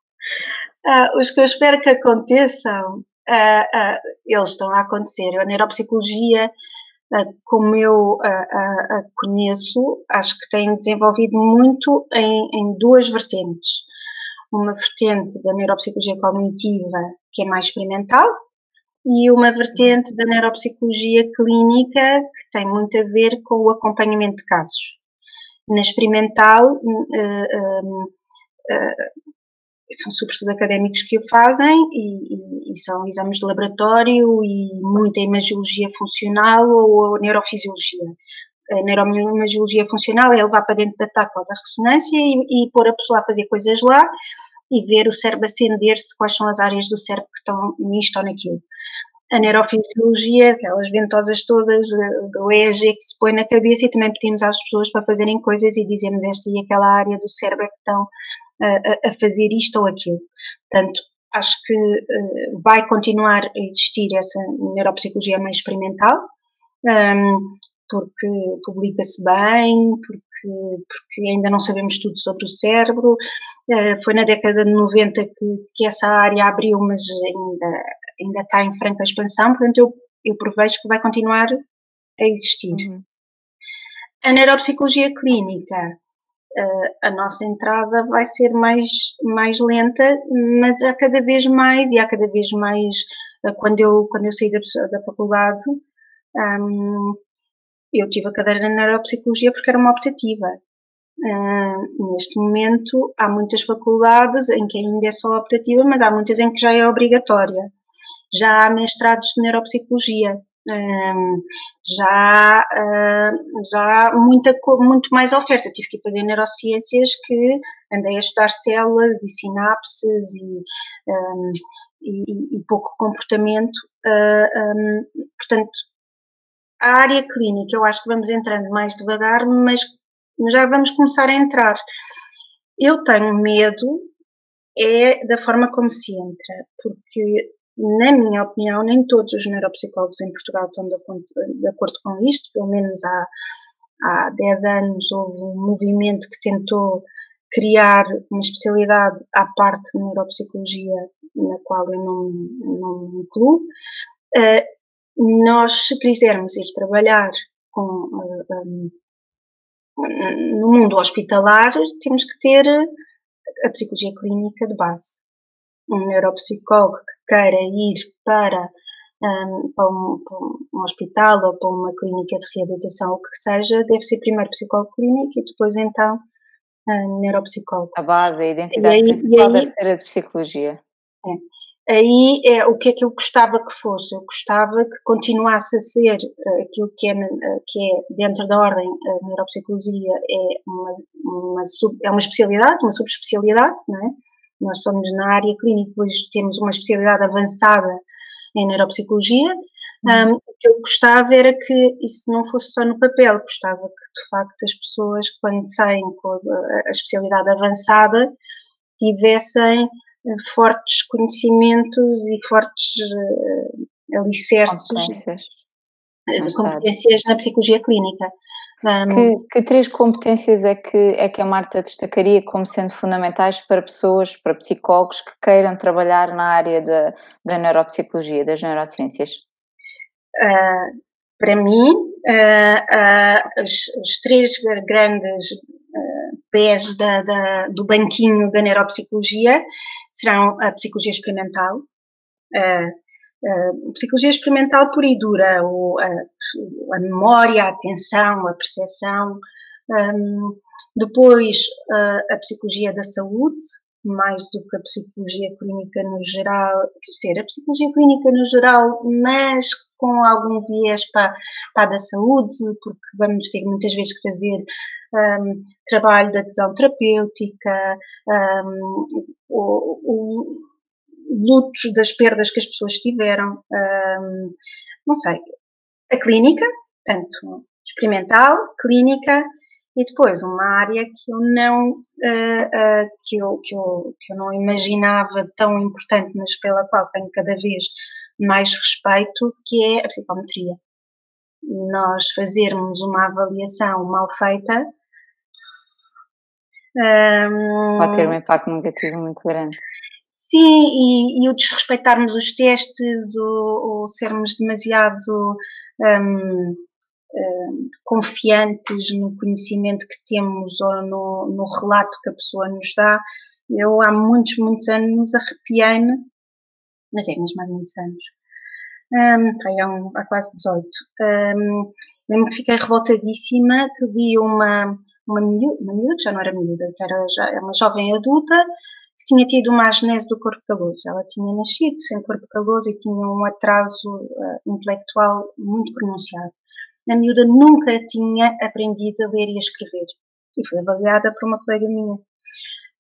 Uh, os que eu espero que aconteçam, uh, uh, eles estão a acontecer. A neuropsicologia como eu a, conheço, acho que tem desenvolvido muito em, em, duas vertentes. Uma vertente da neuropsicologia cognitiva, que é mais experimental, e uma vertente da neuropsicologia clínica, que tem muito a ver com o acompanhamento de casos. Na experimental, uh, uh, uh, são sobretudo académicos que o fazem e, e, e, são exames de laboratório e muita imagiologia funcional ou neurofisiologia. A neuroimagiologia funcional é levar para dentro da tábua da ressonância e, e pôr a pessoa a fazer coisas lá e ver o cérebro acender-se, quais são as áreas do cérebro que estão nisto ou naquilo. A neurofisiologia, aquelas ventosas todas do EEG que se põe na cabeça e também pedimos às pessoas para fazerem coisas e dizemos esta e aquela área do cérebro é que estão a, a fazer isto ou aquilo. Portanto, acho que uh, vai continuar a existir essa neuropsicologia mais experimental, um, porque publica-se bem, porque, porque, ainda não sabemos tudo sobre o cérebro. Uh, foi na década de 90 que, que, essa área abriu, mas ainda, ainda está em franca expansão, portanto eu, eu prevejo que vai continuar a existir. Uhum. A neuropsicologia clínica a nossa entrada vai ser mais, mais lenta, mas há cada vez mais, e há cada vez mais, quando eu, quando eu saí da, da faculdade, um, eu tive a cadeira na neuropsicologia porque era uma optativa. Uh, neste momento, há muitas faculdades em que ainda é só optativa, mas há muitas em que já é obrigatória. Já há mestrados de neuropsicologia, já, já há muita, muito mais oferta. Tive que fazer neurociências que andei a estudar células e sinapses e, um, e, e, pouco comportamento um, portanto, a área clínica, eu acho que vamos entrando mais devagar, mas já vamos começar a entrar. Eu tenho medo é da forma como se entra, porque, na minha opinião, nem todos os neuropsicólogos em Portugal estão de de acordo com isto, pelo menos há, há 10 anos houve um movimento que tentou criar uma especialidade à parte de neuropsicologia, na qual eu não, não me incluo. Uh, nós, se quisermos ir trabalhar com, uh, eh, um, no mundo hospitalar, temos que ter a psicologia clínica de base. Um neuropsicólogo que queira ir para, um, para, um, para, um, hospital ou para uma clínica de reabilitação, o que seja, deve ser primeiro psicólogo clínico e depois então um, neuropsicólogo. A base, a identidade aí, principal deve ser a de psicologia. É. Aí é o que é que eu gostava que fosse. Eu gostava que continuasse a ser uh, aquilo que é, uh, que é dentro da ordem a neuropsicologia é uma, uma sub, é uma especialidade, uma subespecialidade, não é? Nós somos na área clínica, depois temos uma especialidade avançada em neuropsicologia. Um, o que eu gostava era que isso não fosse só no papel, gostava que de facto as pessoas, quando saem com a, especialidade avançada, tivessem fortes conhecimentos e fortes uh, alicerces competências. de competências na psicologia clínica. Que, que, três competências é que, é que a Marta destacaria como sendo fundamentais para pessoas, para psicólogos que queiram trabalhar na área da, da neuropsicologia, das neurociências? Uh, para mim, uh, os, os, três grandes pés da, da, do banquinho da neuropsicologia serão a psicologia experimental, a psicologia experimental pura e dura, o, a, a, memória, a atenção, a percepção, um, depois a, a psicologia da saúde, mais do que a psicologia clínica no geral, quer dizer, a psicologia clínica no geral, mas com algum viés para, para a da saúde, porque vamos ter muitas vezes que fazer um, trabalho de adesão terapêutica, um, o, o, lutos das perdas que as pessoas tiveram, um, não sei, a clínica, tanto experimental, clínica, e depois uma área que eu não uh, uh, que, eu, que, eu, que eu não imaginava tão importante, mas pela qual tenho cada vez mais respeito, que é a psicometria. Nós fazermos uma avaliação mal feita um, pode ter um impacto negativo muito grande. Sim, e, e o desrespeitarmos os testes ou, sermos demasiado um, confiantes no conhecimento que temos ou no, no, relato que a pessoa nos dá. Eu há muitos, muitos anos arrepiei-me, mas é mesmo há muitos anos, um, há, um, há quase 18. Um, lembro que fiquei revoltadíssima que vi uma, uma miúda, uma miúda, já não era miúda, era já uma jovem adulta, tinha tido uma agenese do corpo caloso. Ela tinha nascido sem corpo caloso e tinha um atraso uh, intelectual muito pronunciado a miúda nunca tinha aprendido a ler e a escrever. E foi avaliada por uma colega minha.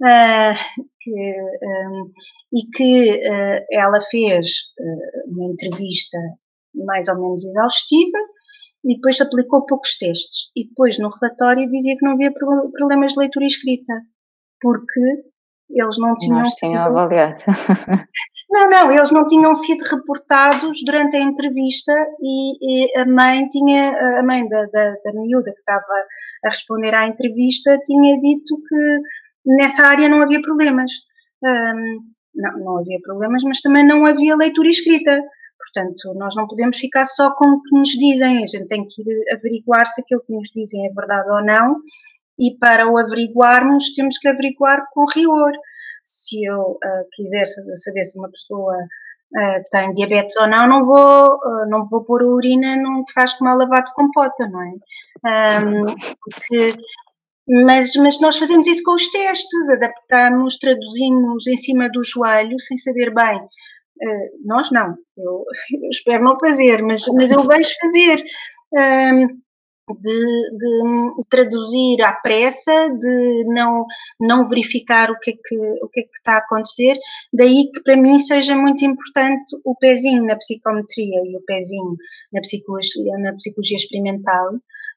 Uh, que, um, e que uh, ela fez uh, uma entrevista mais ou menos exaustiva e depois aplicou poucos testes. E depois no relatório dizia que não havia problemas de leitura e escrita, porque eles não tinham. Nós tinham avaliado. Não, não, eles não tinham sido reportados durante a entrevista e, e a mãe tinha, a mãe da, da, da miúda que estava a responder à entrevista tinha dito que nessa área não havia problemas. Um, não, não havia problemas, mas também não havia leitura escrita. Portanto, nós não podemos ficar só com o que nos dizem, a gente tem que ir averiguar se aquilo que nos dizem é verdade ou não, e para o averiguarmos, temos que averiguar com rigor se eu uh, quiser saber se uma pessoa uh, tem diabetes ou não, não vou, uh, não vou pôr a urina num frasco mal lavado de compota, não é? Um, porque, mas, mas nós fazemos isso com os testes, adaptamos, traduzimos em cima do joelho, sem saber bem. nós não, eu, eu, espero não fazer, mas, mas eu vejo fazer. De, de, traduzir à pressa, de não, não verificar o que, é que, o que é que está a acontecer. Daí que para mim seja muito importante o pezinho na psicometria e o pezinho na psicologia, na psicologia experimental,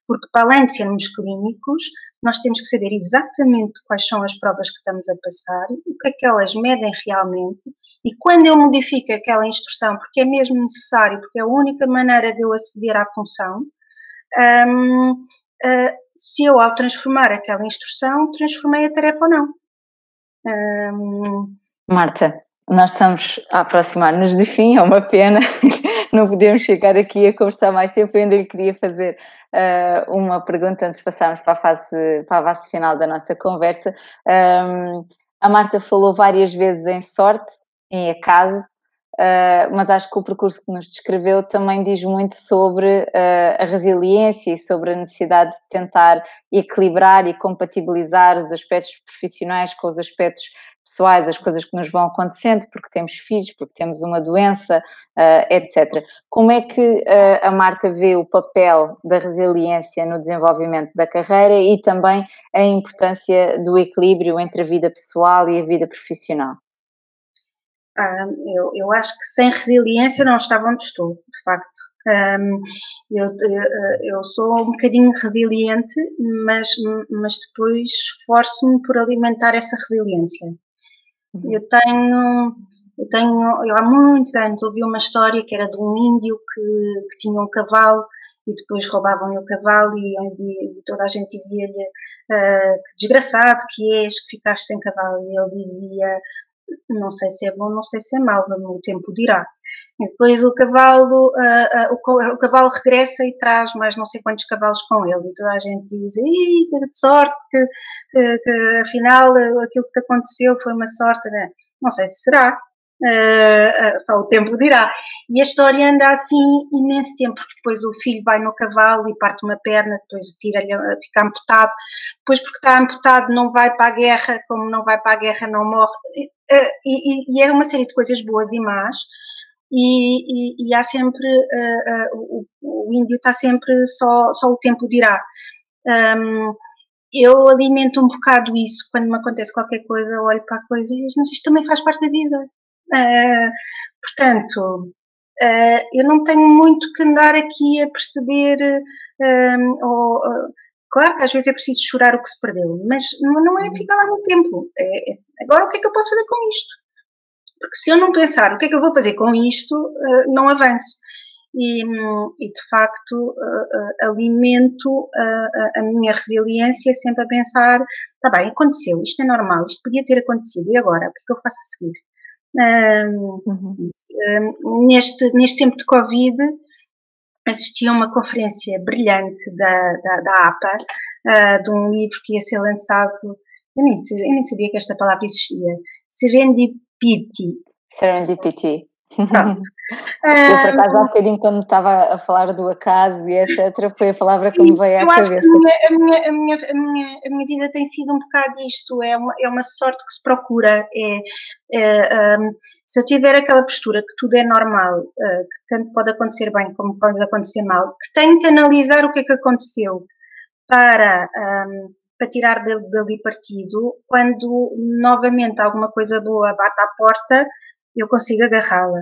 porque para além de sermos clínicos, nós temos que saber exatamente quais são as provas que estamos a passar, o que é que elas medem realmente, e quando eu modifico aquela instrução, porque é mesmo necessário, porque é a única maneira de eu aceder à função, um, uh, ah, se eu, ao transformar aquela instrução, transformei a tarefa ou não. Um... Marta, nós estamos a aproximar-nos do fim, é uma pena, não podemos ficar aqui a conversar mais tempo. Eu ainda lhe queria fazer uh, uma pergunta antes de passarmos para a, fase, para a fase final da nossa conversa. Um, a Marta falou várias vezes em sorte, em acaso, Uh, mas acho que o percurso que nos descreveu também diz muito sobre uh, a resiliência e sobre a necessidade de tentar equilibrar e compatibilizar os aspectos profissionais com os aspectos pessoais, as coisas que nos vão acontecendo, porque temos filhos, porque temos uma doença, uh, etc. Como é que a Marta vê o papel da resiliência no desenvolvimento da carreira e também a importância do equilíbrio entre a vida pessoal e a vida profissional? Um, eu, eu acho que sem resiliência não estava onde estou, de facto. Um, eu, eu sou um bocadinho resiliente, mas, mas depois esforço-me por alimentar essa resiliência. Uhum. Eu tenho, eu tenho, eu há muitos anos ouvi uma história que era de um índio que, que tinha um cavalo e depois roubavam-lhe o cavalo e, e, toda a gente dizia-lhe uh, que desgraçado que és que ficaste sem cavalo e ele dizia não sei se é bom, não sei se é mau, o tempo dirá. E depois o cavalo, uh, uh, o, o, cavalo regressa e traz mais não sei quantos cavalos com ele. E toda a gente diz, que sorte, que, que, que, afinal aquilo que te aconteceu foi uma sorte. Né? Não sei se será, Uh, só o tempo dirá. E a história anda assim imenso tempo, porque depois o filho vai no cavalo e parte uma perna, depois tira-lhe, fica amputado, depois porque está amputado não vai para a guerra, como não vai para a guerra não morre. Uh, e, e, é uma série de coisas boas e más, e, e, e há sempre, o, o, índio está sempre só, só o tempo dirá. Um, eu alimento um bocado isso quando me acontece qualquer coisa, olho para a coisa e digo, mas isto também faz parte da vida. Uh, portanto, uh, eu não tenho muito que andar aqui a perceber, um, ou, uh, claro que às vezes é preciso chorar o que se perdeu, mas não é ficar lá no tempo. É, é, agora o que é que eu posso fazer com isto? Porque se eu não pensar o que é que eu vou fazer com isto, não avanço. E, e, de facto alimento uh, a minha resiliência sempre a pensar, está bem, aconteceu, isto é normal, isto podia ter acontecido, e agora, o que é que eu faço a seguir? Uhum. neste, neste tempo de Covid, assisti a uma conferência brilhante da, da, da APA, uh, de um livro que ia ser lançado, eu nem, eu nem sabia que esta palavra existia, Serendipity. Serendipity. Pronto. Eu, por acaso, há bocadinho, quando estava a falar do acaso e etc., foi a palavra que me veio à cabeça. a minha, a, minha, a, minha, a, minha, a minha vida tem sido um bocado isto, é uma, é uma sorte que se procura. É, é um, se eu tiver aquela postura que tudo é normal, uh, que tanto pode acontecer bem como pode acontecer mal, que tenho que analisar o que é que aconteceu para. Um, para tirar dali, dali partido, quando novamente alguma coisa boa bate à porta, eu consigo agarrá-la.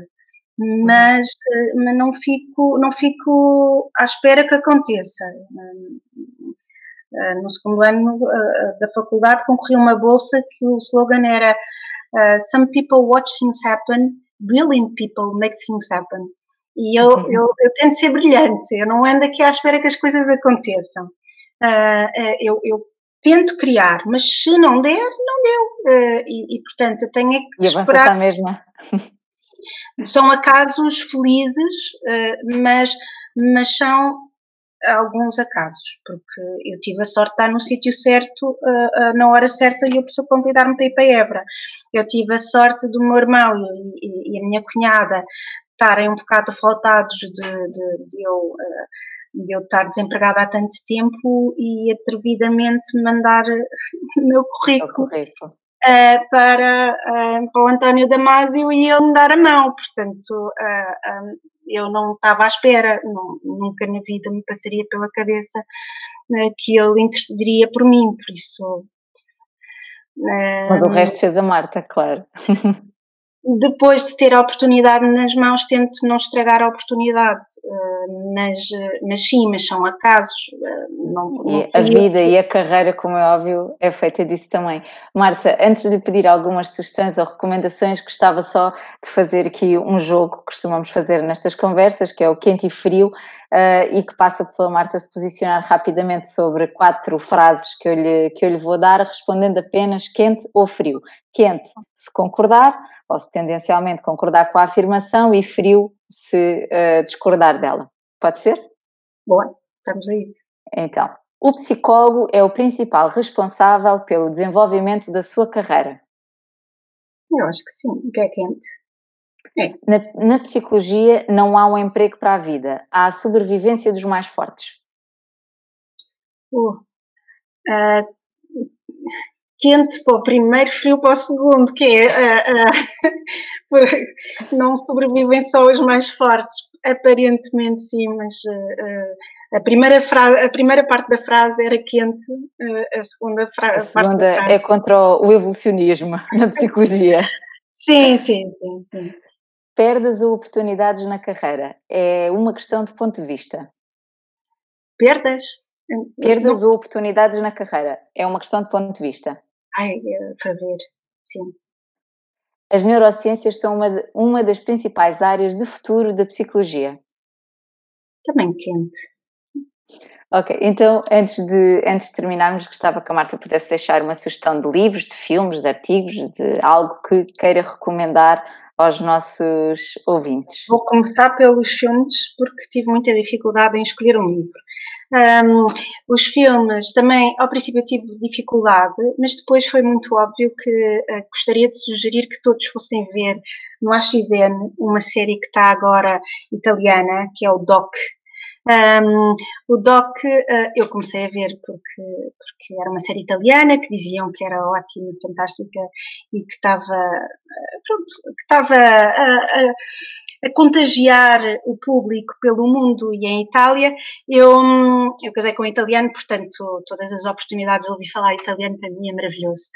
Mas, eh, mas não, fico, não fico à espera que aconteça. Eh, no segundo ano eh, da faculdade concorri a uma bolsa que o slogan era Some people watch things happen, brilliant people make things happen. E eu, uhum. eu, eu tento ser brilhante, eu não ando aqui à espera que as coisas aconteçam. eu, eu tento criar, mas se não der, não deu. E, e, portanto, eu tenho é que e esperar. mesma. São acasos felizes, uh, mas, mas são alguns acasos, porque eu tive a sorte de estar no sítio certo, uh, na hora certa e a pessoa convidar-me para ir para Évora. Eu tive a sorte do meu irmão e, a minha cunhada estarem um bocado faltados de, de, de eu de eu estar desempregada há tanto tempo e atrevidamente mandar o meu currículo, Uh, para, uh, para o António Damasio e ele me dar a mão. Portanto, uh, eu não estava à espera, não, nunca na vida me passaria pela cabeça que ele intercederia por mim, por isso. Mas o resto fez a Marta, claro. depois de ter a oportunidade nas mãos, tento não estragar a oportunidade. Uh, mas, mas sim, mas são acasos. Uh, não, não a vida e a carreira, como é óbvio, é feita disso também. Marta, antes de pedir algumas sugestões ou recomendações, gostava só de fazer aqui um jogo que costumamos fazer nestas conversas, que é o quente e frio, e que passa pela Marta se posicionar rapidamente sobre quatro frases que eu, lhe, que eu lhe vou dar, respondendo apenas quente ou frio. Quente, se concordar, ou se tendencialmente concordar com a afirmação, e frio, se uh, discordar dela. Pode ser? Boa, estamos a isso. Então, o psicólogo é o principal responsável pelo desenvolvimento da sua carreira. Eu acho que sim, o que é quente. É. Na, na, psicologia não há um emprego para a vida, há a sobrevivência dos mais fortes. Uh, uh, quente para o primeiro, frio para o segundo, que é uh, não sobrevivem só os mais fortes, aparentemente sim, mas a, primeira frase, a primeira parte da frase era quente, a segunda frase. A segunda é contra o evolucionismo na psicologia. sim, sim, sim, sim. Perdas ou oportunidades na carreira? É uma questão de ponto de vista. Perdas? Perdas Não. ou oportunidades na carreira? É uma questão de ponto de vista. Ai, é, ver, sim. As neurociências são uma, de, uma das principais áreas de futuro da psicologia. Também quente. Ok, então antes de, antes de terminarmos, gostava que a Marta pudesse deixar uma sugestão de livros, de filmes, de artigos, de algo que queira recomendar aos nossos ouvintes? Vou começar pelos filmes, porque tive muita dificuldade em escolher um livro. Um, os filmes também, ao princípio, tive dificuldade, mas depois foi muito óbvio que uh, gostaria de sugerir que todos fossem ver no AXN uma série que está agora italiana, que é o Doc, um, o Doc uh, eu comecei a ver porque, porque era uma série italiana que diziam que era ótima, fantástica e que estava, uh, pronto, que estava a, a, a, contagiar o público pelo mundo e em Itália. Eu, eu casei com um italiano, portanto, todas as oportunidades de ouvir falar italiano para mim é maravilhoso.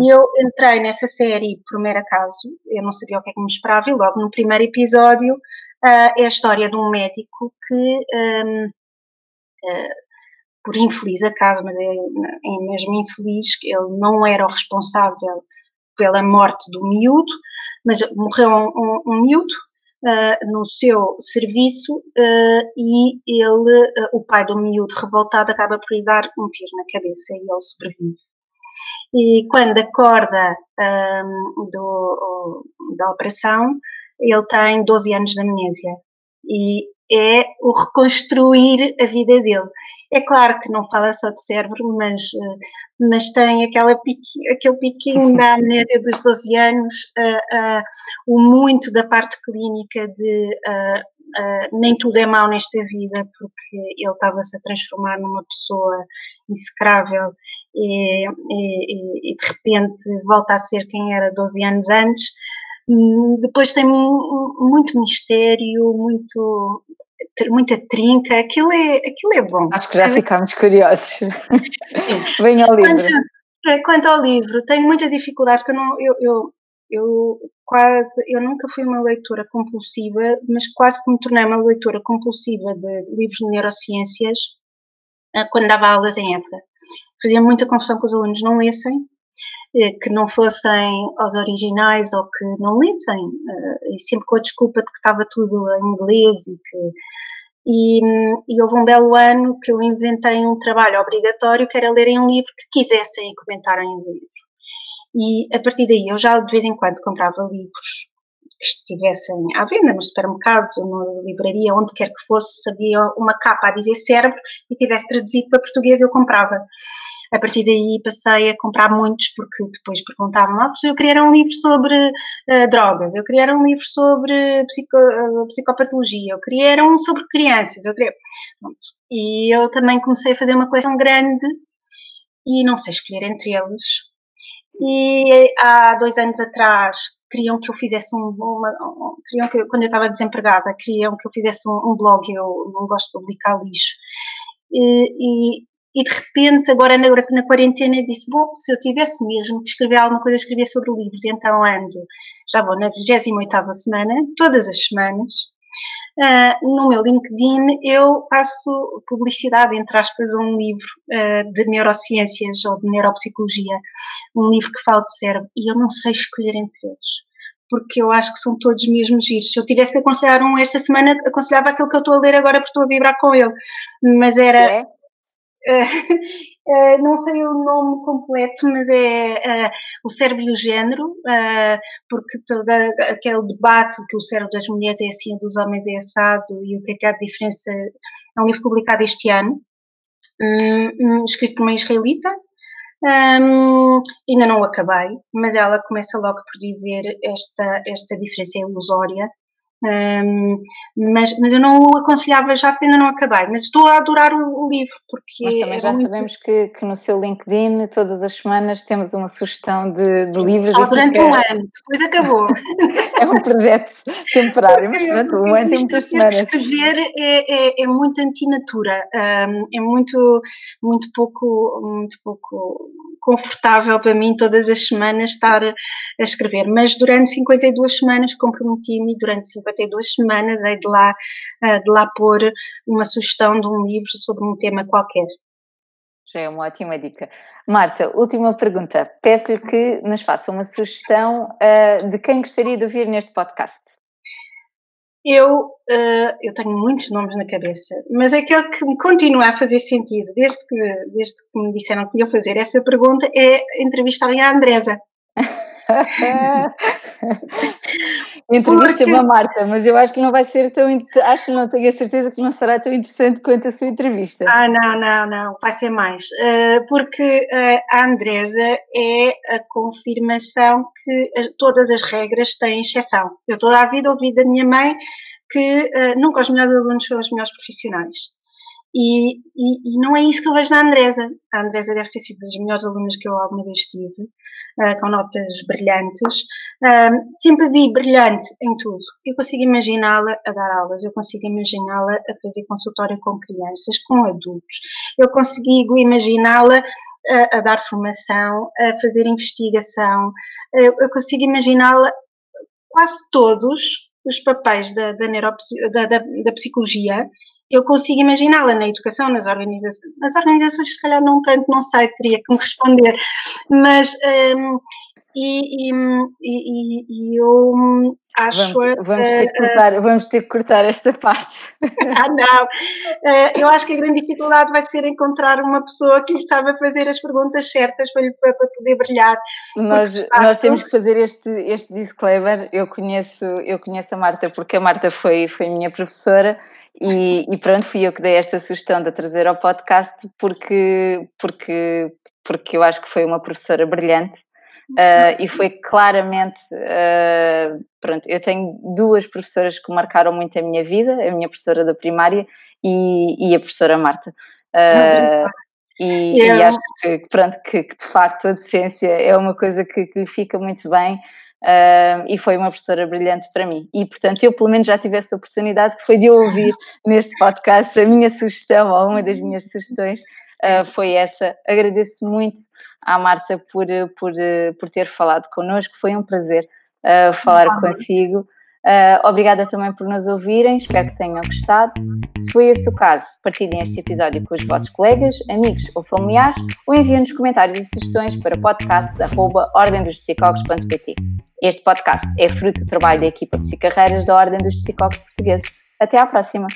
E eu entrei nessa série por mero acaso, eu não sabia o que é que me esperava e logo no primeiro episódio é a história de um médico que, um, uh, ah, por infeliz acaso, mas é, é mesmo infeliz, ele não era o responsável pela morte do miúdo, mas morreu um, um, um miúdo uh, no seu serviço uh, e ele, uh, o pai do miúdo revoltado, acaba por lhe dar um tiro na cabeça e ele sobrevive. E quando acorda um, do, da operação, ele tem 12 anos de amnésia e é o reconstruir a vida dele. É claro que não fala só de cérebro, mas, eh, mas tem aquela piqui, aquele piquinho da amnésia dos 12 anos, uh, uh, o muito da parte clínica de uh, nem tudo é mau nesta vida, porque ele estava-se a transformar numa pessoa execrável e, e, e, de repente volta a ser quem era 12 anos antes depois tem muito mistério, muito, muita trinca, aquilo é, aquilo é bom. Acho que já ficámos curiosos. Venha ao livro. Quanto, é, quanto, ao livro, tenho muita dificuldade, porque eu, não, eu, eu, eu quase, eu nunca fui uma leitora compulsiva, mas quase que me tornei uma leitora compulsiva de livros de neurociências ah, quando dava aulas em Évora. Fazia muita confusão que os alunos não lessem, eh, que não fossem aos originais ou que não lessem, eh, e sempre com a desculpa de que estava tudo em inglês e que. E, e, houve um belo ano que eu inventei um trabalho obrigatório que era lerem um livro que quisessem e comentarem o livro. E a partir daí eu já de vez em quando comprava livros que estivessem à venda nos supermercados ou na livraria, onde quer que fosse, sabia uma capa a dizer cérebro e tivesse traduzido para português, eu comprava. A partir daí passei a comprar muitos, porque depois perguntavam, ah, eu queria um livro sobre uh, drogas, eu queria um livro sobre psico, uh, psicopatologia, eu queria um sobre crianças, eu queria... E eu também comecei a fazer uma coleção grande e não sei escolher entre eles. E há dois anos atrás queriam que eu fizesse um, uma, um, queriam que quando eu estava desempregada queriam que eu fizesse um, um blog eu não gosto de publicar lixo e, e, e de repente agora na, na quarentena disse bom se eu tivesse mesmo que escrever alguma coisa escrevia sobre livros então ando já vou na 28ª semana todas as semanas Uh, no meu LinkedIn eu faço publicidade, entre aspas, a um livro uh, de neurociências ou de neuropsicologia, um livro que fala de cérebro, e eu não sei escolher entre eles, porque eu acho que são todos mesmo giros. Se eu tivesse que aconselhar um esta semana, aconselhava aquele que eu estou a ler agora porque estou a vibrar com ele, mas era. É? Uh, não sei o nome completo, mas é uh, o cérebro e o género, uh, porque todo aquele debate que o cérebro das mulheres é assim, dos homens é assado, e o que é que há de diferença, é um livro publicado este ano, um, um, escrito por uma israelita, um, ainda não o acabei, mas ela começa logo por dizer esta, esta diferença é ilusória, um, mas, mas eu não o aconselhava já porque ainda não acabei, mas estou a adorar o, o livro porque Nós também já muito... sabemos que, que, no seu LinkedIn todas as semanas temos uma sugestão de, de livros. Só durante um ano, depois acabou. é um projeto temporário, mas durante um ano tem muitas semanas. Escrever é, é, é muito antinatura, um, é muito, muito pouco, muito pouco confortável para mim todas as semanas estar a escrever, mas durante 52 semanas comprometi-me durante 52 semanas hei de lá, eh, de lá pôr uma sugestão de um livro sobre um tema qualquer. Já é uma ótima dica. Marta, última pergunta. Peço-lhe que nos faça uma sugestão uh, de quem gostaria de ouvir neste podcast. Eu, uh, eu tenho muitos nomes na cabeça, mas aquele que me continua a fazer sentido, desde que, desde que me disseram que ia fazer essa pergunta, é entrevistar a Andresa. Entrevista-me a Marta, mas eu acho que não vai ser tão. Acho, não tenho a certeza que não será tão interessante quanto a sua entrevista. Ah, não, não, não, vai ser mais. Uh, porque uh, a Andresa é a confirmação que todas as regras têm exceção. Eu toda a vida ouvi da minha mãe que nunca os melhores alunos são os melhores profissionais. E, e, e, não é isso que eu vejo na Andresa. A Andresa deve ter sido das melhores alunas que eu alguma vez tive, uh, com notas brilhantes. Uh, sempre vi brilhante em tudo. Eu consigo imaginá-la a dar aulas, eu consigo imaginá-la a fazer consultório com crianças, com adultos. Eu consigo imaginá-la a, a, dar formação, a fazer investigação. Eu, eu consigo imaginá-la quase todos os papéis da, da, da, da, da psicologia eu consigo imaginá-la na educação, nas organizações. Nas organizações, se calhar, não tanto, não sei, teria que me responder. Mas, um, e, e, e, e, eu acho. Vamos, vamos, ter que cortar, vamos ter que cortar esta parte. Ah, não. Uh, eu acho que a grande dificuldade vai ser encontrar uma pessoa que lhe saiba fazer as perguntas certas para, para, para poder brilhar. Nós, nós temos que fazer este, este disclaimer. Eu conheço, eu conheço a Marta porque a Marta foi, foi minha professora e, e, pronto, fui eu que dei esta sugestão de a trazer ao podcast porque, porque, porque eu acho que foi uma professora brilhante uh, e foi claramente. Uh, pronto, eu tenho duas professoras que marcaram muito a minha vida: a minha professora da primária e, e a professora Marta. Uh, e, e, acho que, pronto, que, que, de facto a docência é uma coisa que, que lhe fica muito bem Uh, e foi uma professora brilhante para mim. E, portanto, eu pelo menos já tive essa oportunidade que foi de ouvir neste podcast a minha sugestão, ou uma das minhas sugestões, uh, foi essa. Agradeço muito à Marta por, por, por ter falado connosco, foi um prazer uh, falar consigo. Uh, obrigada também por nos ouvirem, espero que tenham gostado. Se foi esse o caso, partilhem este episódio com os vossos colegas, amigos ou familiares ou enviem-nos comentários e sugestões para podcast.ordemdospsicólogos.pt. Este podcast é fruto do trabalho da equipa Psicarreiras da Ordem dos Psicólogos Portugueses. Até à próxima!